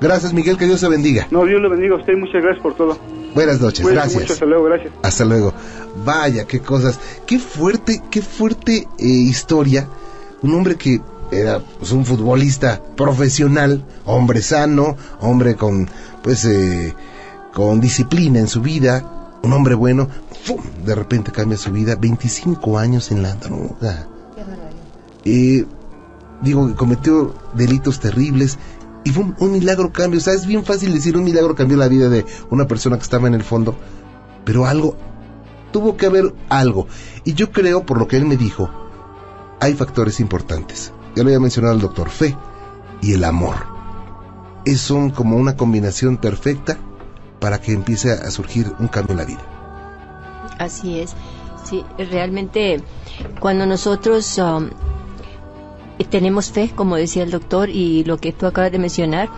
S1: Gracias, Miguel, que Dios te bendiga.
S5: No, Dios lo bendiga a usted, muchas gracias por todo.
S1: Buenas noches, gracias.
S5: hasta luego, gracias.
S1: Hasta luego. Vaya, qué cosas. Qué fuerte, qué fuerte eh, historia. Un hombre que era pues, un futbolista profesional, hombre sano, hombre con, pues, eh, con disciplina en su vida, un hombre bueno, ¡fum! de repente cambia su vida, 25 años en la droga. Eh, digo, cometió delitos terribles y fue un, milagro cambio. O sea, es bien fácil decir un milagro cambió la vida de una persona que estaba en el fondo. Pero algo, tuvo que haber algo. Y yo creo, por lo que él me dijo, hay factores importantes. Ya lo había mencionado el doctor, fe y el amor. Es son como una combinación perfecta para que empiece a surgir un cambio en la vida.
S3: Así es. Sí, realmente cuando nosotros um, tenemos fe, como decía el doctor, y lo que tú acabas de mencionar,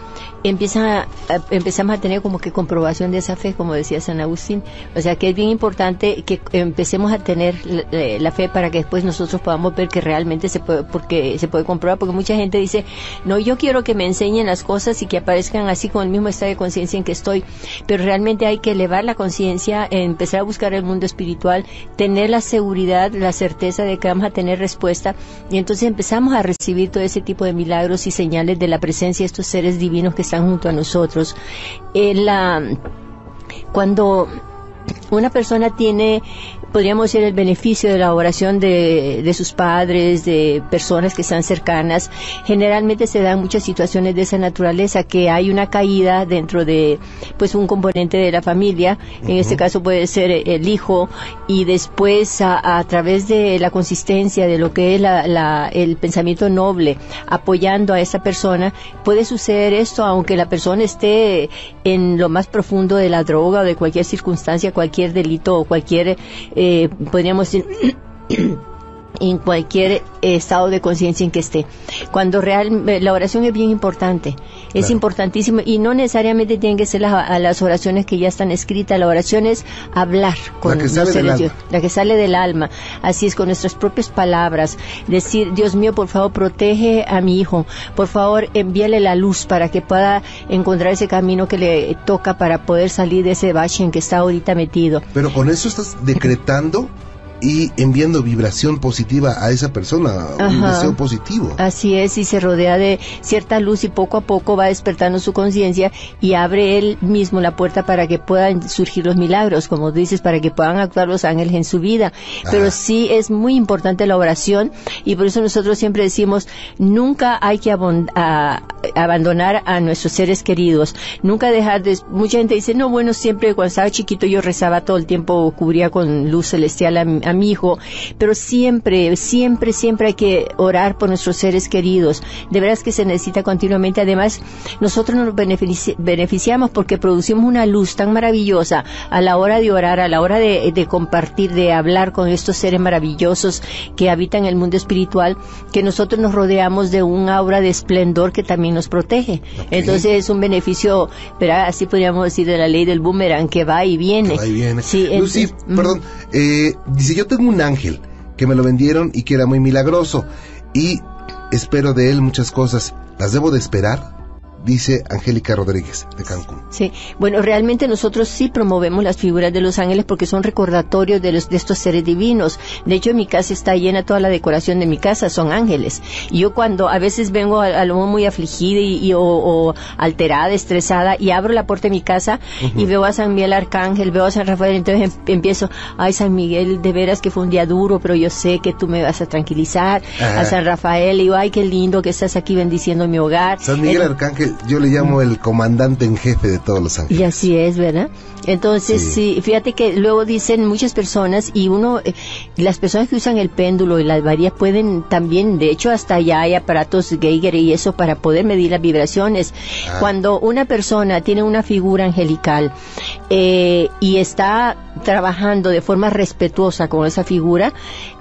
S3: empieza empezamos a tener como que comprobación de esa fe, como decía San Agustín. O sea que es bien importante que empecemos a tener la, fe para que después nosotros podamos ver que realmente se puede, porque se puede comprobar, porque mucha gente dice, no, yo quiero que me enseñen las cosas y que aparezcan así con el mismo estado de conciencia en que estoy, pero realmente hay que elevar la conciencia, empezar a buscar el mundo espiritual, tener la seguridad, la certeza de que vamos a tener respuesta, y entonces empezamos a recibir todo ese tipo de milagros y señales de la presencia de estos seres divinos que están junto a nosotros. Eh, cuando una persona tiene podríamos decir, el beneficio de la oración de, de sus padres, de personas que están cercanas. Generalmente se dan muchas situaciones de esa naturaleza, que hay una caída dentro de pues un componente de la familia, en este caso puede ser el hijo, y después a, a través de la consistencia de lo que es la, la, el pensamiento noble, apoyando a esa persona, puede suceder esto aunque la persona esté en lo más profundo de la droga o de cualquier circunstancia, cualquier delito o cualquier, eh, podríamos decir, en cualquier estado de conciencia en que esté. Cuando real, la oración es bien importante, es
S1: Claro.
S3: importantísimo y no necesariamente tienen que ser las, a las oraciones que ya están escritas, la oración es hablar con
S1: La que sale del alma.
S3: La que sale del alma, así es con nuestras propias palabras, decir, Dios mío, por favor, protege a mi hijo, por favor, envíale la luz para que pueda encontrar ese camino que le toca para poder salir de ese bache en que está ahorita metido.
S1: Pero con eso estás decretando y enviando vibración positiva a esa persona, un deseo positivo.
S3: Así es, y se rodea de cierta luz y poco a poco va despertando su conciencia y abre él mismo la puerta para que puedan surgir los milagros, como dices, para que puedan actuar los ángeles en su vida. Pero sí es muy importante la oración y por eso nosotros siempre decimos, nunca hay que a- abandonar a nuestros seres queridos, nunca dejar de... Mucha gente dice, no, bueno, siempre cuando estaba chiquito yo rezaba todo el tiempo, cubría con luz celestial a, mi- a mi hijo, pero siempre, siempre, siempre hay que orar por nuestros seres queridos. De veras que se necesita continuamente. Además, nosotros nos benefici- beneficiamos porque producimos una luz tan maravillosa a la hora de orar, a la hora de, de compartir, de hablar con estos seres maravillosos que habitan el mundo espiritual, que nosotros nos rodeamos de un aura de esplendor que también nos protege. Entonces es un beneficio, ¿verdad? así podríamos decir de la ley del boomerang que va y viene.
S1: Ahí viene.
S3: Sí,
S1: Lucy,
S3: entonces,
S1: perdón, eh, dice, yo tengo un ángel que me lo vendieron y que era muy milagroso y espero de él muchas cosas. ¿Las debo de esperar? Dice Angélica Rodríguez de Cancún.
S3: Sí, bueno, realmente nosotros sí promovemos las figuras de los ángeles porque son recordatorios de, los, de estos seres divinos. De hecho, mi casa está llena, toda la decoración de mi casa son ángeles. Y yo cuando a veces vengo a, a muy afligida y, y- o, o alterada, estresada, y abro la puerta de mi casa y veo a San Miguel Arcángel, veo a San Rafael, entonces em- empiezo, ay San Miguel, de veras que fue un día duro, pero yo sé que tú me vas a tranquilizar.
S1: Ajá.
S3: A San Rafael, y digo, ay, qué lindo que estás aquí bendiciendo mi hogar.
S1: San Miguel Arcángel, yo le llamo el comandante en jefe de todos los ángeles.
S3: y así es, ¿verdad? Entonces,
S1: Sí.
S3: sí. fíjate que luego dicen muchas personas y uno, eh, las personas que usan el péndulo y las varillas pueden también, de hecho hasta ya hay aparatos Geiger y eso para poder medir las vibraciones.
S1: Ah.
S3: Cuando una persona tiene una figura angelical eh, y está trabajando de forma respetuosa con esa figura,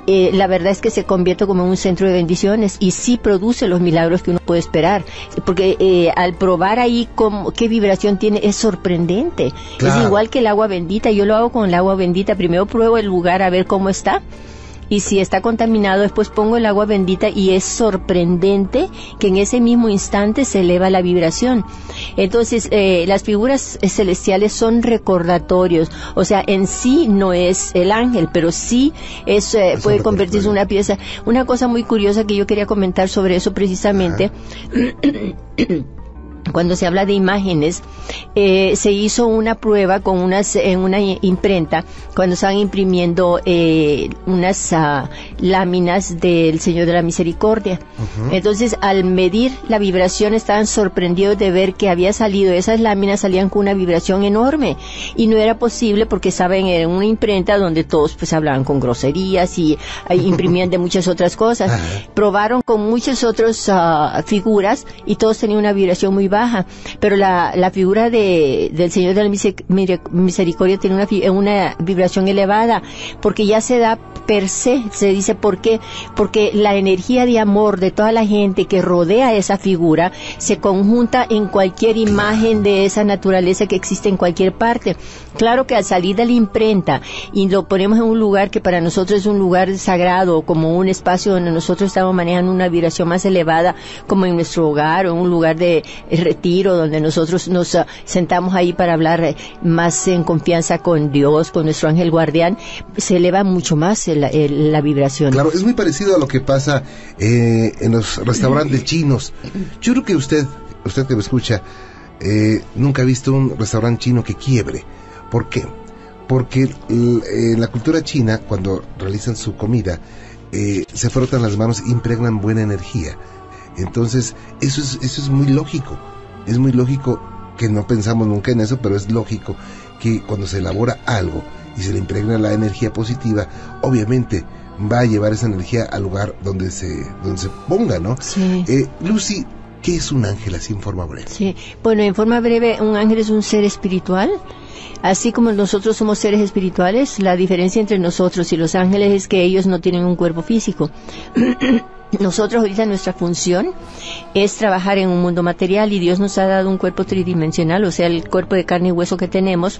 S3: eh, la verdad es que se convierte como en un centro de bendiciones y sí produce los milagros que uno puede esperar. Porque eh, al probar ahí cómo, qué vibración tiene, es sorprendente.
S1: Claro.
S3: Es igual que el agua bendita. Yo lo hago con el agua bendita. Primero pruebo el lugar a ver cómo está. Y si está contaminado, después pongo el agua bendita y es sorprendente que en ese mismo instante se eleva la vibración. Entonces, eh, las figuras eh, celestiales son recordatorios. O sea, en sí no es el ángel, pero sí es, eh,
S1: Es
S3: puede convertirse en una pieza. Una cosa muy curiosa que yo quería comentar sobre eso precisamente. cuando se habla de imágenes, eh, se hizo una prueba con unas en una imprenta cuando estaban imprimiendo eh, unas ah, láminas del Señor de la Misericordia. Entonces, al medir la vibración, estaban sorprendidos de ver que había salido esas láminas salían con una vibración enorme y no era posible porque estaban en una imprenta donde todos pues hablaban con groserías y imprimían de muchas otras cosas. Probaron con muchas otras ah, figuras y todos tenían una vibración muy baja, pero la, la figura de, del Señor de la Misericordia tiene una, fi- una vibración elevada, porque ya se da per se, se dice por qué, porque la energía de amor de toda la gente que rodea esa figura se conjunta en cualquier imagen de esa naturaleza que existe en cualquier parte. Claro que al salir de la imprenta y lo ponemos en un lugar que para nosotros es un lugar sagrado, como un espacio donde nosotros estamos manejando una vibración más elevada, como en nuestro hogar o en un lugar de retiro donde nosotros nos ah, sentamos ahí para hablar eh, más en confianza con Dios, con nuestro ángel guardián, se eleva mucho más el- el- la vibración.
S1: Claro, es muy parecido a lo que pasa eh, en los restaurantes chinos. Yo creo que usted, usted que me escucha, eh, nunca ha visto un restaurante chino que quiebre. ¿Por qué? porque en la cultura china, cuando realizan su comida, eh, se frotan las manos impregnan buena energía. Entonces, eso es, eso es muy lógico. Es muy lógico que no pensamos nunca en eso, pero es lógico que cuando se elabora algo y se le impregna la energía positiva, obviamente va a llevar esa energía al lugar donde se, donde se ponga, ¿no?
S3: Sí.
S1: Eh, Lucy, ¿qué es un ángel así en forma breve?
S3: Sí, bueno, en forma breve, un ángel es un ser espiritual. Así como nosotros somos seres espirituales, la diferencia entre nosotros y los ángeles es que ellos no tienen un cuerpo físico. Nosotros ahorita nuestra función es trabajar en un mundo material y Dios nos ha dado un cuerpo tridimensional, o sea, el cuerpo de carne y hueso que tenemos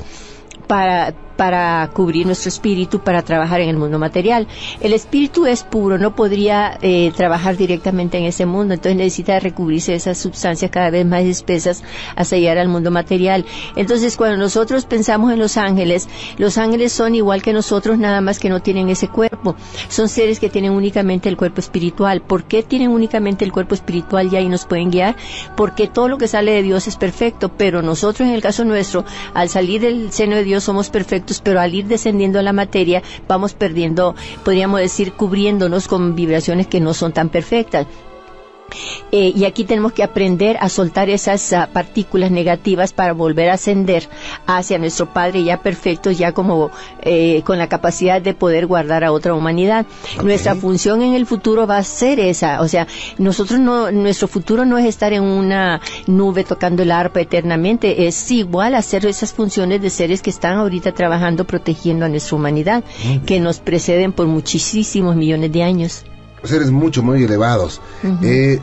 S3: para, para cubrir nuestro espíritu, para trabajar en el mundo material. El espíritu es puro, no podría eh, trabajar directamente en ese mundo, entonces necesita recubrirse esas sustancias cada vez más espesas hasta llegar al mundo material. Entonces, cuando nosotros pensamos en los ángeles, los ángeles son igual que nosotros, nada más que no tienen ese cuerpo. Son seres que tienen únicamente el cuerpo espiritual. ¿Por qué tienen únicamente el cuerpo espiritual y ahí nos pueden guiar? Porque todo lo que sale de Dios es perfecto, pero nosotros en el caso nuestro, al salir del seno de Dios somos perfectos, pero al ir descendiendo a la materia vamos perdiendo, podríamos decir, cubriéndonos con vibraciones que no son tan perfectas. Eh, y aquí tenemos que aprender a soltar esas uh, partículas negativas para volver a ascender hacia nuestro Padre ya perfecto, ya como eh, con la capacidad de poder guardar a otra humanidad. Okay. Nuestra función en el futuro va a ser esa, o sea, nosotros no, nuestro futuro no es estar en una nube tocando el arpa eternamente, es igual hacer esas funciones de seres que están ahorita trabajando protegiendo a nuestra humanidad, que nos preceden por muchísimos millones de años
S1: seres mucho, muy elevados. Uh -huh. eh,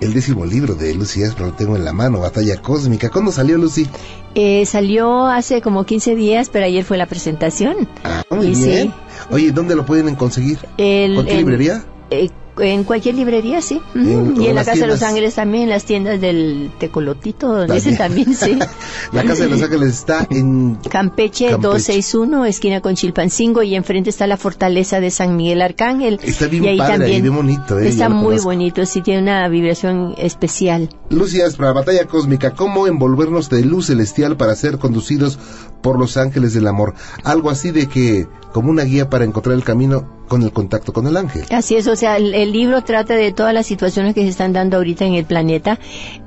S1: el décimo libro de Lucy Espra lo tengo en la mano, Batalla Cósmica. ¿Cuándo salió Lucy?
S3: Eh, salió hace como 15 días, pero ayer fue la presentación.
S1: Ah, muy y bien. Sí. Oye, ¿dónde lo pueden conseguir?
S3: El,
S1: ¿Con qué
S3: el,
S1: librería?
S3: Eh, en cualquier librería, sí. Uh -huh.
S1: En,
S3: y en la Casa
S1: tiendas.
S3: de Los Ángeles también, en las tiendas del Tecolotito, ese también, sí.
S1: la Casa de Los Ángeles está en
S3: Campeche,
S1: Campeche,
S3: 261, esquina con Chilpancingo, y enfrente está la fortaleza de San Miguel Arcángel.
S1: Está bien
S3: y ahí
S1: padre,
S3: también
S1: ahí bien bonito. Eh,
S3: está muy bonito, sí, tiene una vibración especial.
S1: Lucy Aspra, Batalla Cósmica, ¿cómo envolvernos de luz celestial para ser conducidos por los ángeles del amor? Algo así de que, como una guía para encontrar el camino con el contacto con el ángel.
S3: Así es, o sea, el, el libro trata de todas las situaciones que se están dando ahorita en el planeta.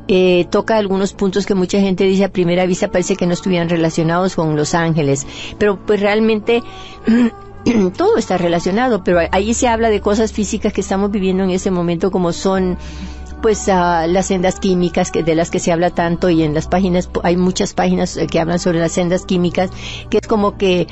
S3: Eh, toca algunos puntos que mucha gente dice a primera vista parece que no estuvieran relacionados con los ángeles, pero pues realmente todo está relacionado, pero ahí se habla de cosas físicas que estamos viviendo en ese momento como son pues uh, las sendas químicas que de las que se habla tanto y en las páginas hay muchas páginas que hablan sobre las sendas químicas que es como que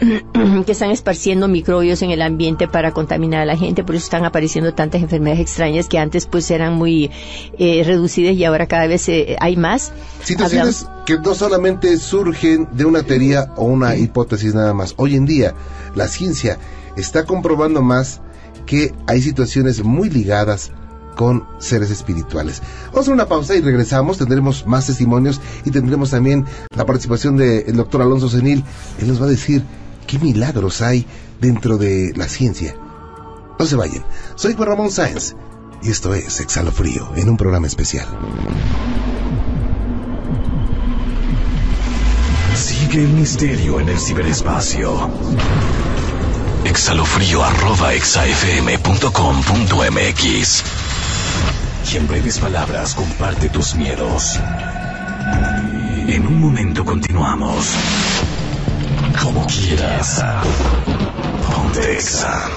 S3: que están esparciendo microbios en el ambiente para contaminar a la gente por eso están apareciendo tantas enfermedades extrañas que antes pues eran muy eh, reducidas y ahora cada vez eh, hay más.
S1: Situaciones Hablamos... que no solamente surgen de una teoría o una hipótesis nada más. Hoy en día la ciencia está comprobando más que hay situaciones muy ligadas con seres espirituales. Vamos a hacer una pausa y regresamos, tendremos más testimonios y tendremos también la participación del doctor Alonso Senil. Él nos va a decir qué milagros hay dentro de la ciencia. No se vayan, soy Juan Ramón Sáenz y esto es Exhalo Frío en un programa especial.
S6: Sigue el misterio en el ciberespacio. Exhalofrío arroba exafm.com.mx y en breves palabras comparte tus miedos. En un momento continuamos. Como quieras. Ponte Exa.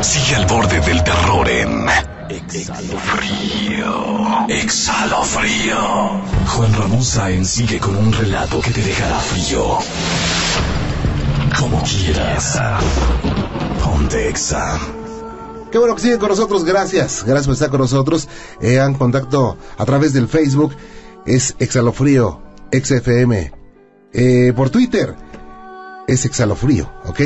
S6: Sigue al borde del terror en Exhalo frío. Exhalo frío. Juan Ramón Sáenz sigue con un relato que te dejará frío. Como quieras. Ponte Exa.
S1: Qué bueno que siguen con nosotros, gracias. Gracias por estar con nosotros. Eh, han contacto a través del Facebook. Es Exhalofrío, XFM. Eh, por Twitter es Exhalofrío, ¿ok?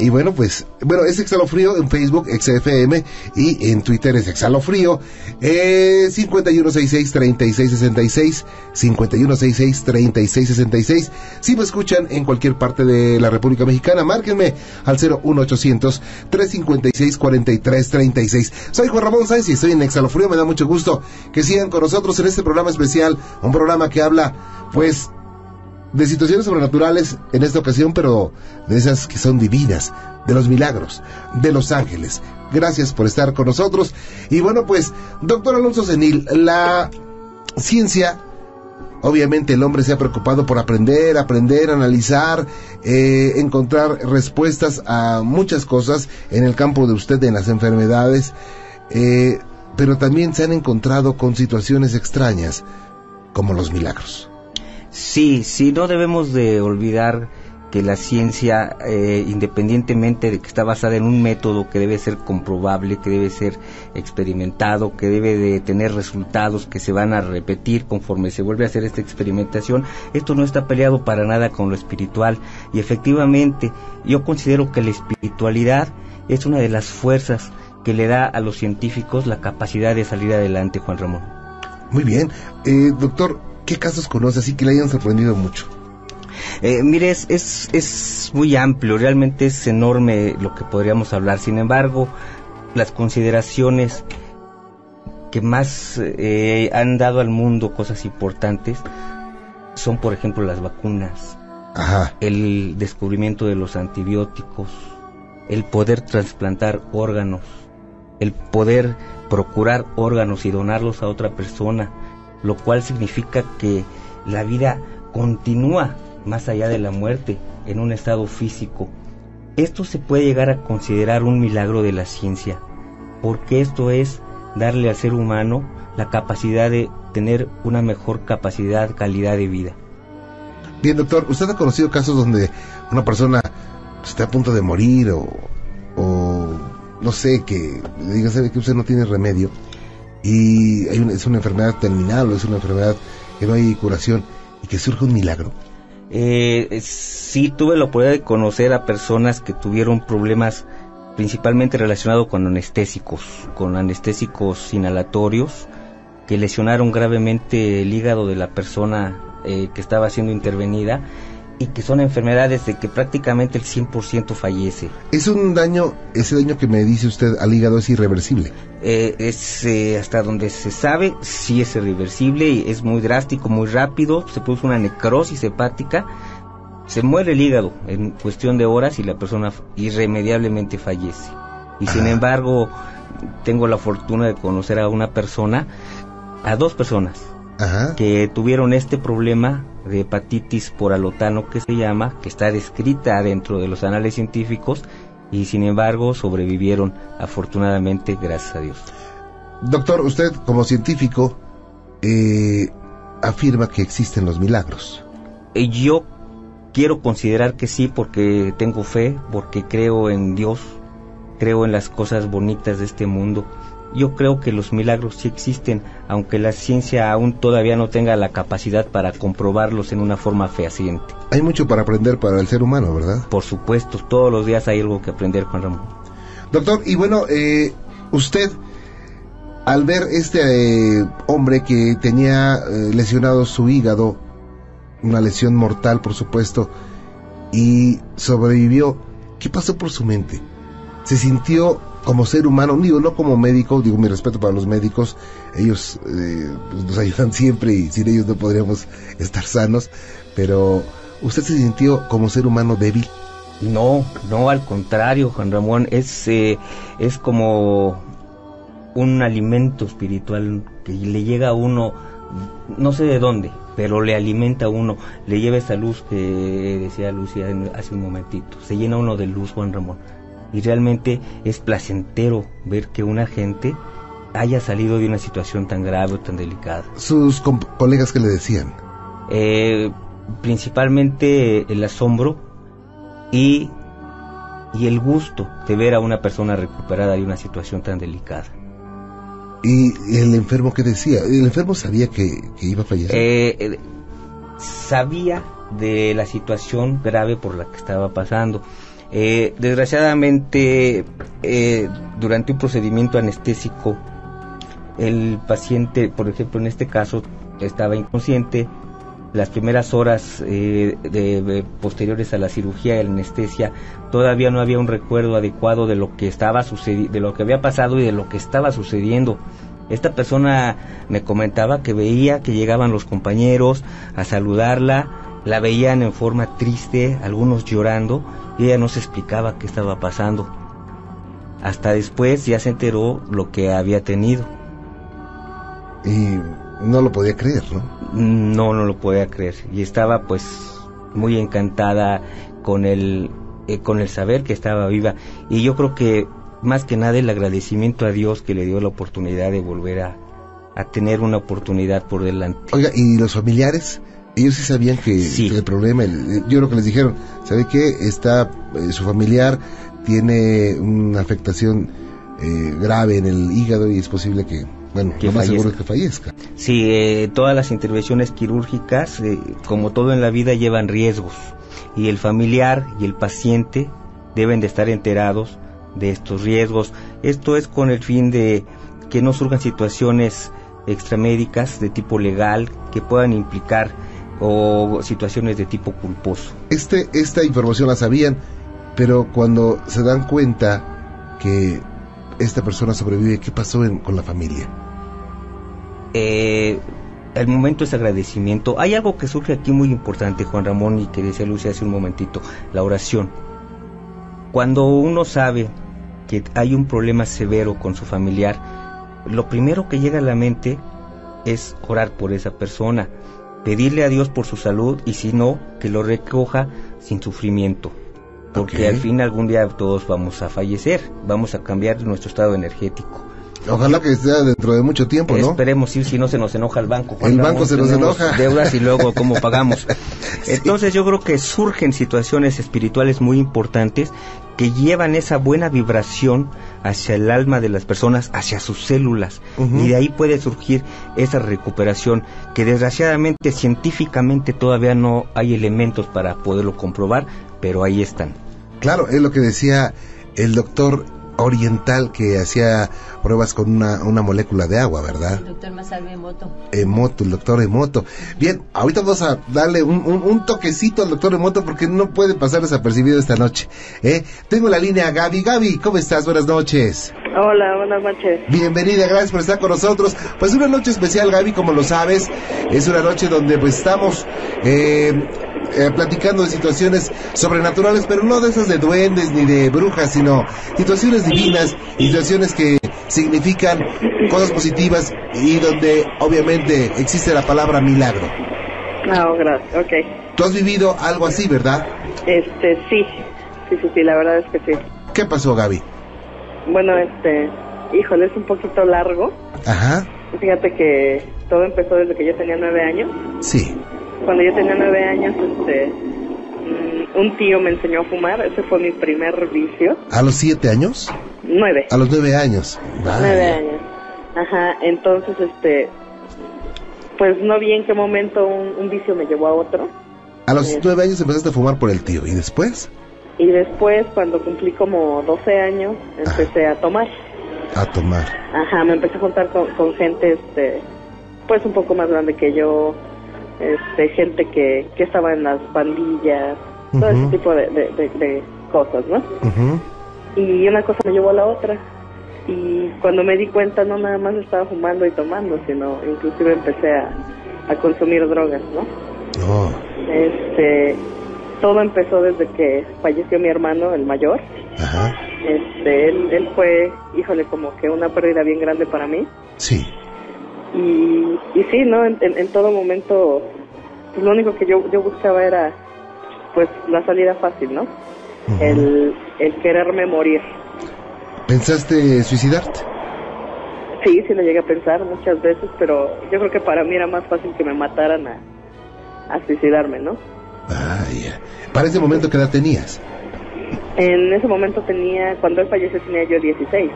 S1: Y bueno, pues, bueno, es Exhalofrío en Facebook, XFM, y en Twitter es Exhalofrío, eh, 5166-3666, 5166-3666. Si me escuchan en cualquier parte de la República Mexicana, márquenme al 01800-356-4336. Soy Juan Ramón Sáenz y estoy en Exhalofrío, me da mucho gusto que sigan con nosotros en este programa especial, un programa que habla, pues, de situaciones sobrenaturales en esta ocasión, pero de esas que son divinas, de los milagros, de los ángeles. Gracias por estar con nosotros. Y bueno, pues, doctor Alonso Senil, la ciencia, obviamente el hombre se ha preocupado por aprender, aprender, analizar, eh, encontrar respuestas a muchas cosas en el campo de usted, en las enfermedades, eh, pero también se han encontrado con situaciones extrañas, como los milagros.
S4: Sí, sí, no debemos de olvidar que la ciencia, eh, independientemente de que está basada en un método que debe ser comprobable, que debe ser experimentado, que debe de tener resultados que se van a repetir conforme se vuelve a hacer esta experimentación, esto no está peleado para nada con lo espiritual. Y efectivamente, yo considero que la espiritualidad es una de las fuerzas que le da a los científicos la capacidad de salir adelante, Juan Ramón.
S1: Muy bien. Eh, doctor, ¿qué casos conoce así que le hayan sorprendido mucho?
S4: Eh, mire, es, es, es muy amplio, realmente es enorme lo que podríamos hablar. Sin embargo, las consideraciones que más eh, han dado al mundo cosas importantes son, por ejemplo, las vacunas,
S1: Ajá.
S4: el descubrimiento de los antibióticos, el poder trasplantar órganos, el poder procurar órganos y donarlos a otra persona, lo cual significa que la vida continúa más allá de la muerte en un estado físico. Esto se puede llegar a considerar un milagro de la ciencia, porque esto es darle al ser humano la capacidad de tener una mejor capacidad, calidad de vida.
S1: Bien, doctor, ¿usted ha conocido casos donde una persona está a punto de morir o, o no sé, que le diga, que usted no tiene remedio y hay una, es una enfermedad terminal o es una enfermedad que no hay curación y que surge un milagro?
S4: Eh, sí tuve la oportunidad de conocer a personas que tuvieron problemas principalmente relacionados con anestésicos, con anestésicos inhalatorios, que lesionaron gravemente el hígado de la persona eh, que estaba siendo intervenida y que son enfermedades de que prácticamente el 100% fallece.
S1: Es un daño, ese daño que me dice usted al hígado es irreversible.
S4: Eh, es eh, hasta donde se sabe, sí es irreversible y es muy drástico, muy rápido, se produce una necrosis hepática, se muere el hígado en cuestión de horas y la persona irremediablemente fallece. Y sin embargo, tengo la fortuna de conocer a una persona, a dos personas,
S1: Ajá.
S4: que tuvieron este problema de hepatitis por alotano que se llama, que está descrita dentro de los anales científicos y sin embargo sobrevivieron afortunadamente gracias a Dios.
S1: Doctor, usted como científico eh, afirma que existen los milagros.
S4: Eh, Yo quiero considerar que sí porque tengo fe, porque creo en Dios, creo en las cosas bonitas de este mundo. Yo creo que los milagros sí existen, aunque la ciencia aún todavía no tenga la capacidad para comprobarlos en una forma fehaciente.
S1: Hay mucho para aprender para el ser humano, ¿verdad?
S4: Por supuesto, todos los días hay algo que aprender, Juan Ramón.
S1: Doctor, y bueno, eh, usted, al ver este eh, hombre que tenía eh, lesionado su hígado, una lesión mortal, por supuesto, y sobrevivió, ¿qué pasó por su mente? ¿Se sintió como ser humano? Digo, no como médico, digo mi respeto para los médicos, ellos eh, pues, nos ayudan siempre y sin ellos no podríamos estar sanos, pero ¿usted se sintió como ser humano débil?
S4: No, no, al contrario, Juan Ramón, es, eh, es como un alimento espiritual que le llega a uno, no sé de dónde, pero le alimenta a uno, le lleva esa luz que decía Lucía hace un momentito, se llena uno de luz, Juan Ramón. Y realmente es placentero ver que una gente haya salido de una situación tan grave o tan delicada.
S1: Sus colegas que le decían,
S4: Eh, principalmente el asombro y, y el gusto de ver a una persona recuperada de una situación tan delicada.
S1: ¿y el enfermo qué decía? ¿El enfermo sabía que, que iba a fallecer?
S4: Eh, eh, sabía de la situación grave por la que estaba pasando. Eh, desgraciadamente, eh, durante un procedimiento anestésico, el paciente, por ejemplo, en este caso, estaba inconsciente. Las primeras horas eh, de, posteriores a la cirugía la anestesia, todavía no había un recuerdo adecuado de lo que estaba de lo que había pasado y de lo que estaba sucediendo. Esta persona me comentaba que veía que llegaban los compañeros a saludarla, la veían en forma triste, algunos llorando, y ella no se explicaba qué estaba pasando. Hasta después ya se enteró lo que había tenido.
S1: Y no lo podía creer, ¿no?
S4: No, no lo podía creer. Y estaba pues muy encantada con el, eh, con el saber que estaba viva. Y yo creo que más que nada el agradecimiento a Dios que le dio la oportunidad de volver a, a tener una oportunidad por delante.
S1: Oiga, ¿y los familiares? Ellos sí sabían que, el problema, yo creo que les dijeron, ¿sabe qué? Está, eh, su familiar tiene una afectación eh, grave en el hígado y es posible que, bueno, que lo más seguro es que fallezca.
S4: Sí, eh, todas las intervenciones quirúrgicas, como todo en la vida, llevan riesgos y el familiar y el paciente deben de estar enterados de estos riesgos. Esto es con el fin de que no surjan situaciones extramédicas de tipo legal que puedan implicar o situaciones de tipo culposo.
S1: Este, esta información la sabían, pero cuando se dan cuenta que esta persona sobrevive, ¿qué pasó con la familia?
S4: Eh, el momento es agradecimiento. Hay algo que surge aquí muy importante, Juan Ramón, y que decía Lucia hace un momentito, la oración. Cuando uno sabe que hay un problema severo con su familiar, lo primero que llega a la mente es orar por esa persona, pedirle a Dios por su salud y si no, que lo recoja sin sufrimiento. Porque al fin algún día todos vamos a fallecer, vamos a cambiar nuestro estado energético.
S1: Ojalá que sea dentro de mucho tiempo, ¿no?
S4: Esperemos ir si no se nos enoja el banco.
S1: el banco se nos enoja.
S4: Deudas y luego cómo pagamos. Entonces yo creo que surgen situaciones espirituales muy importantes que llevan esa buena vibración hacia el alma de las personas, hacia sus células. Y de ahí puede surgir esa recuperación que desgraciadamente científicamente todavía no hay elementos para poderlo comprobar, pero ahí están.
S1: Claro, es lo que decía el doctor oriental que hacía pruebas con una, una molécula de agua, ¿verdad?
S3: El doctor Masalve Emoto.
S1: Emoto, el doctor Emoto. Bien, ahorita vamos a darle un, un, toquecito al doctor Emoto porque no puede pasar desapercibido esta noche. ¿eh? Tengo la línea Gaby. Gaby, ¿cómo estás? Buenas noches.
S7: Hola, buenas noches.
S1: Bienvenida, gracias por estar con nosotros. Pues una noche especial, Gaby, como lo sabes. Es una noche donde pues estamos eh, eh, platicando de situaciones sobrenaturales, pero no de esas de duendes ni de brujas, sino situaciones divinas, situaciones que significan cosas positivas y donde obviamente existe la palabra milagro.
S7: No, gracias, ok.
S1: Tú has vivido algo así, ¿verdad?
S7: Este, sí, sí, sí, sí, la verdad es que sí.
S1: ¿Qué pasó, Gaby?
S7: Bueno, este, híjole, es un poquito largo.
S1: Ajá.
S7: Fíjate que todo empezó desde que yo tenía nueve años.
S1: Sí.
S7: Cuando yo tenía nueve años, este, mm, un tío me enseñó a fumar. Ese fue mi primer vicio.
S1: ¿A los siete años?
S7: Nueve.
S1: A los nueve años.
S7: Nueve años. Ajá, entonces, este, pues no vi en qué momento un, vicio me llevó a otro.
S1: A los este. nueve años empezaste a fumar por el tío, ¿y después?
S7: Y después, cuando cumplí como doce años, empecé a tomar.
S1: A tomar.
S7: Ajá, me empecé a juntar con, con gente, este, pues un poco más grande que yo, este, gente que, que estaba en las pandillas, todo ese tipo de, de, cosas, ¿no? Y una cosa me llevó a la otra. Y cuando me di cuenta, no nada más estaba fumando y tomando, sino inclusive empecé a, a consumir drogas, ¿no?
S1: Oh.
S7: Este, todo empezó desde que falleció mi hermano, el mayor.
S1: Ajá.
S7: Este, él, él fue, híjole, como que una pérdida bien grande para mí.
S1: Sí.
S7: Y, y sí, ¿no? En, todo momento, pues lo único que yo, yo buscaba era, pues, la salida fácil, ¿no? el, el quererme morir.
S1: ¿Pensaste suicidarte?
S7: Sí, sí lo llegué a pensar muchas veces, pero yo creo que para mí era más fácil que me mataran a, a suicidarme, ¿no?
S1: Vaya. ¿Para ese momento qué edad tenías?
S7: En ese momento tenía, cuando él falleció tenía yo 16.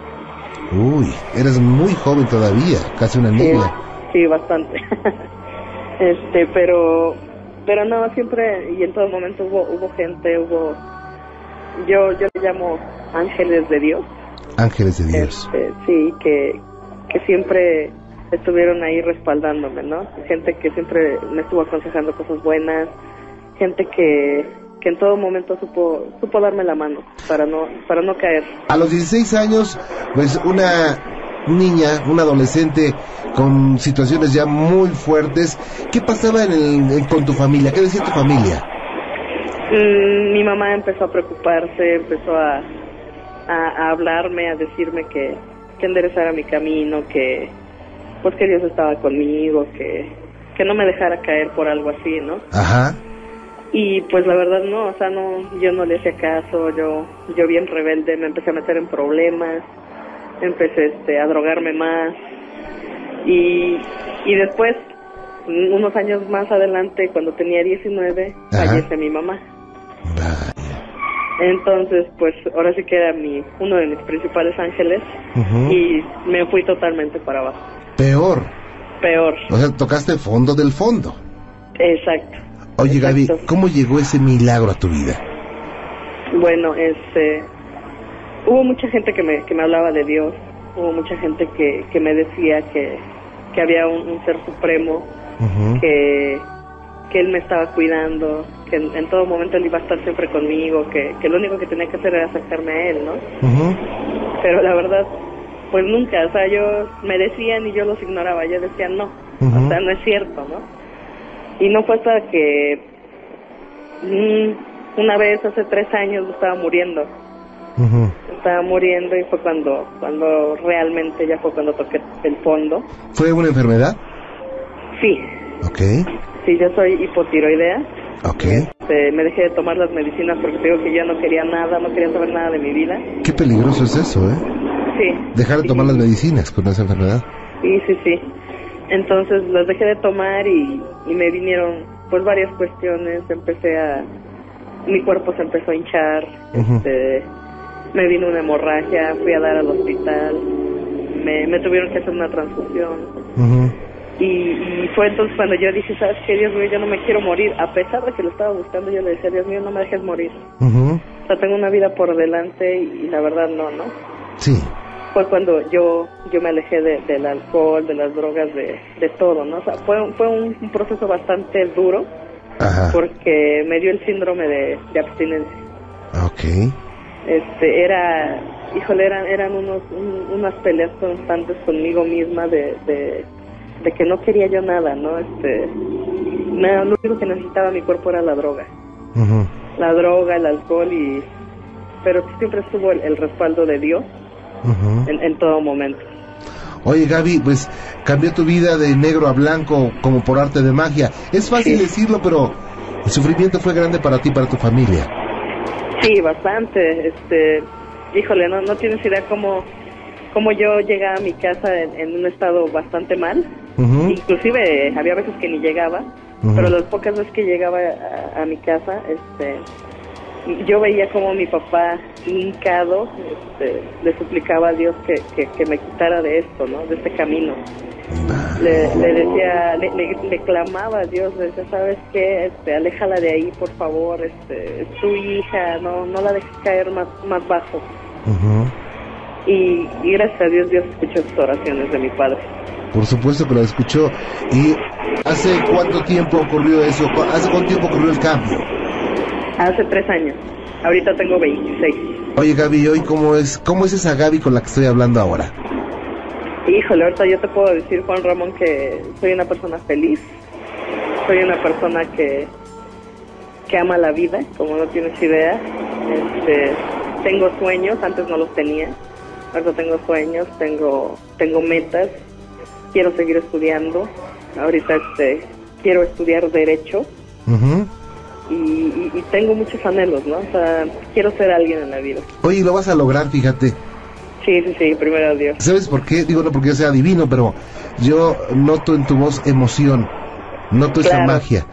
S1: Uy, eres muy joven todavía, casi una niña.
S7: Sí, bastante. este, pero pero no, siempre y en todo momento hubo hubo gente, hubo yo, yo le llamo ángeles de Dios.
S1: Ángeles de Dios.
S7: Este, sí, que, que siempre estuvieron ahí respaldándome, ¿no? Gente que siempre me estuvo aconsejando cosas buenas, gente que, que en todo momento supo, supo darme la mano para no, para no caer.
S1: A los 16 años, pues una niña, una adolescente con situaciones ya muy fuertes, ¿qué pasaba en el- con tu familia? ¿Qué decía tu familia?
S7: Mm, mi mamá empezó a preocuparse, empezó a, a, a hablarme, a decirme que, que enderezara mi camino, que pues que Dios estaba conmigo, que, que no me dejara caer por algo así, ¿no?
S1: Ajá.
S7: Y pues la verdad no, o sea, no, yo no le hacía caso, yo, yo bien rebelde, me empecé a meter en problemas, empecé este, a drogarme más y, y después, unos años más adelante, cuando tenía 19,
S1: Ajá.
S7: fallece mi mamá.
S1: Vaya.
S7: Entonces, pues ahora sí que era mi, uno de mis principales ángeles y me fui totalmente para abajo.
S1: Peor.
S7: Peor,
S1: O sea, tocaste fondo del fondo.
S7: exacto.
S1: Oye, Gaby. ¿cómo llegó ese milagro a tu vida?
S7: Bueno, este, hubo mucha gente que me, que me hablaba de Dios, hubo mucha gente que, que me decía que, que había un, un ser supremo, que, que Él me estaba cuidando, que en, en todo momento Él iba a estar siempre conmigo, que, que lo único que tenía que hacer era acercarme a Él, ¿no? Pero la verdad, pues nunca, o sea, yo me decían y yo los ignoraba, yo decía no, o sea, no es cierto, ¿no? Y no fue hasta que mm, una vez hace tres años estaba muriendo,
S1: Ujú.
S7: estaba muriendo y fue cuando, cuando realmente ya fue cuando toqué el fondo.
S1: ¿Fue una enfermedad?
S7: Sí,
S1: Ok.
S7: sí, yo soy hipotiroidea.
S1: Ok.
S7: Este, me dejé de tomar las medicinas porque digo que ya no quería nada, no quería saber nada de mi vida.
S1: Qué peligroso es eso, ¿eh?
S7: Sí.
S1: Dejar de tomar
S7: Y-
S1: las medicinas con esa enfermedad.
S7: Sí, sí, sí. Entonces las dejé de tomar y, y me vinieron pues varias cuestiones. Empecé a... Mi cuerpo se empezó a hinchar. Este, me vino una hemorragia, fui a dar al hospital. Me, me tuvieron que hacer una transfusión.
S1: Ujú.
S7: Y, y fue entonces cuando yo dije, ¿sabes qué, Dios mío? Yo no me quiero morir. A pesar de que lo estaba buscando, yo le decía, Dios mío, no me dejes morir.
S1: Ujú.
S7: O sea, tengo una vida por delante y, la verdad no, ¿no?
S1: Sí.
S7: Fue cuando yo yo me alejé de- del alcohol, de las drogas, de, de todo, ¿no? O sea, fue, fue un, un proceso bastante duro
S1: Ajá.
S7: porque me dio el síndrome de, de abstinencia.
S1: Ok.
S7: Este, era, híjole, eran, eran unos, un- unas peleas constantes conmigo misma de, de, de que no quería yo nada, ¿no? Este, nada, lo único que necesitaba mi cuerpo era la droga. La droga, el alcohol y... Pero siempre estuvo el, el respaldo de Dios En, en todo momento.
S1: Oye, Gaby, pues cambió tu vida de negro a blanco como por arte de magia. Es fácil
S7: Sí.
S1: decirlo, pero el sufrimiento fue grande para ti y para tu familia.
S7: Sí, bastante. Este, híjole, no, no tienes idea cómo, cómo yo llegaba a mi casa en, en un estado bastante mal. Inclusive había veces que ni llegaba, pero las pocas veces que llegaba a, a mi casa, este, yo veía como mi papá hincado este, le suplicaba a Dios que, que, que me quitara de esto, ¿no? De este camino. Le, le decía, le, le- le clamaba a Dios, le decía, ¿sabes qué? Este, aléjala de ahí, por favor, este, es tu hija, no, no la dejes caer más, más bajo. Y, y gracias a Dios, Dios escuchó sus oraciones de mi padre.
S1: Por supuesto que lo escuchó. ¿Y hace cuánto tiempo ocurrió eso? ¿Cu- ¿Hace cuánto tiempo ocurrió el cambio?
S7: Hace tres años, ahorita tengo 26.
S1: Oye, Gaby, ¿hoy cómo es, cómo es esa Gaby con la que estoy hablando ahora?
S7: Híjole, ahorita yo te puedo decir, Juan Ramón, que soy una persona feliz, soy una persona que, que ama la vida, como no tienes idea. Este, tengo sueños, antes no los tenía, ahorita tengo sueños, tengo, tengo metas, quiero seguir estudiando, ahorita este, quiero estudiar Derecho
S1: Ujú.
S7: Y, y- y tengo muchos anhelos, ¿no? O sea, quiero ser alguien en la vida.
S1: Oye, lo vas a lograr, fíjate.
S7: Sí, sí, sí, primero Dios.
S1: ¿Sabes por qué? Digo, no porque yo sea divino, pero yo noto en tu voz emoción, noto esa magia.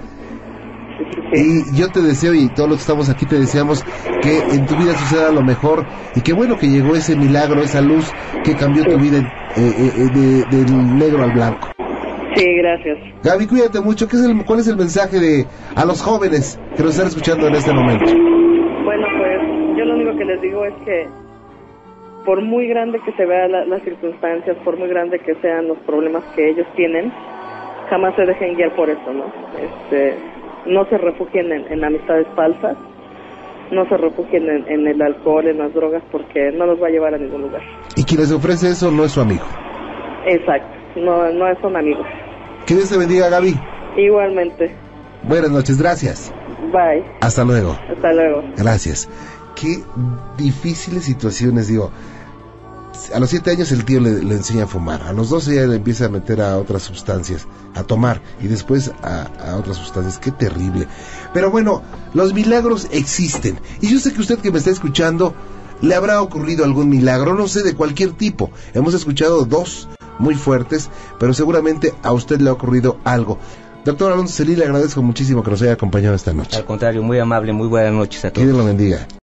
S7: Sí, sí, sí.
S1: Y yo te deseo, y todos los que estamos aquí te deseamos, que en tu vida suceda lo mejor, y qué bueno que llegó ese milagro, esa luz que cambió tu vida eh, eh, eh, de- del negro al blanco.
S7: Sí, gracias.
S1: Gaby, cuídate mucho. ¿Qué es el, ¿Cuál es el mensaje de a los jóvenes que nos están escuchando en este momento?
S7: Bueno, pues yo los que les digo es que por muy grande que se vean las circunstancias, por muy grande que sean los problemas que ellos tienen, jamás se dejen guiar por eso, ¿no? Este, no se refugien en, amistades falsas, no se refugien en, el alcohol, en las drogas, porque no los va a llevar a ningún lugar.
S1: Y quien les ofrece eso no es su amigo.
S7: Exacto, no, no son amigos.
S1: Que Dios te bendiga, Gaby.
S7: Igualmente.
S1: Buenas noches, gracias.
S7: Bye.
S1: Hasta luego.
S7: Hasta luego.
S1: Gracias. Qué difíciles situaciones, digo. A los siete años el tío le, enseña a fumar, a los 12 ya le empieza a meter a otras sustancias, a tomar y después a, a otras sustancias. Qué terrible. Pero bueno, los milagros existen. Y yo sé que usted que me está escuchando, le habrá ocurrido algún milagro, no sé, de cualquier tipo. Hemos escuchado dos muy fuertes, pero seguramente a usted le ha ocurrido algo. Doctor Alonso Celí, le agradezco muchísimo que nos haya acompañado esta noche.
S4: Al contrario, muy amable, muy buenas noches a todos.
S1: Que Dios lo bendiga.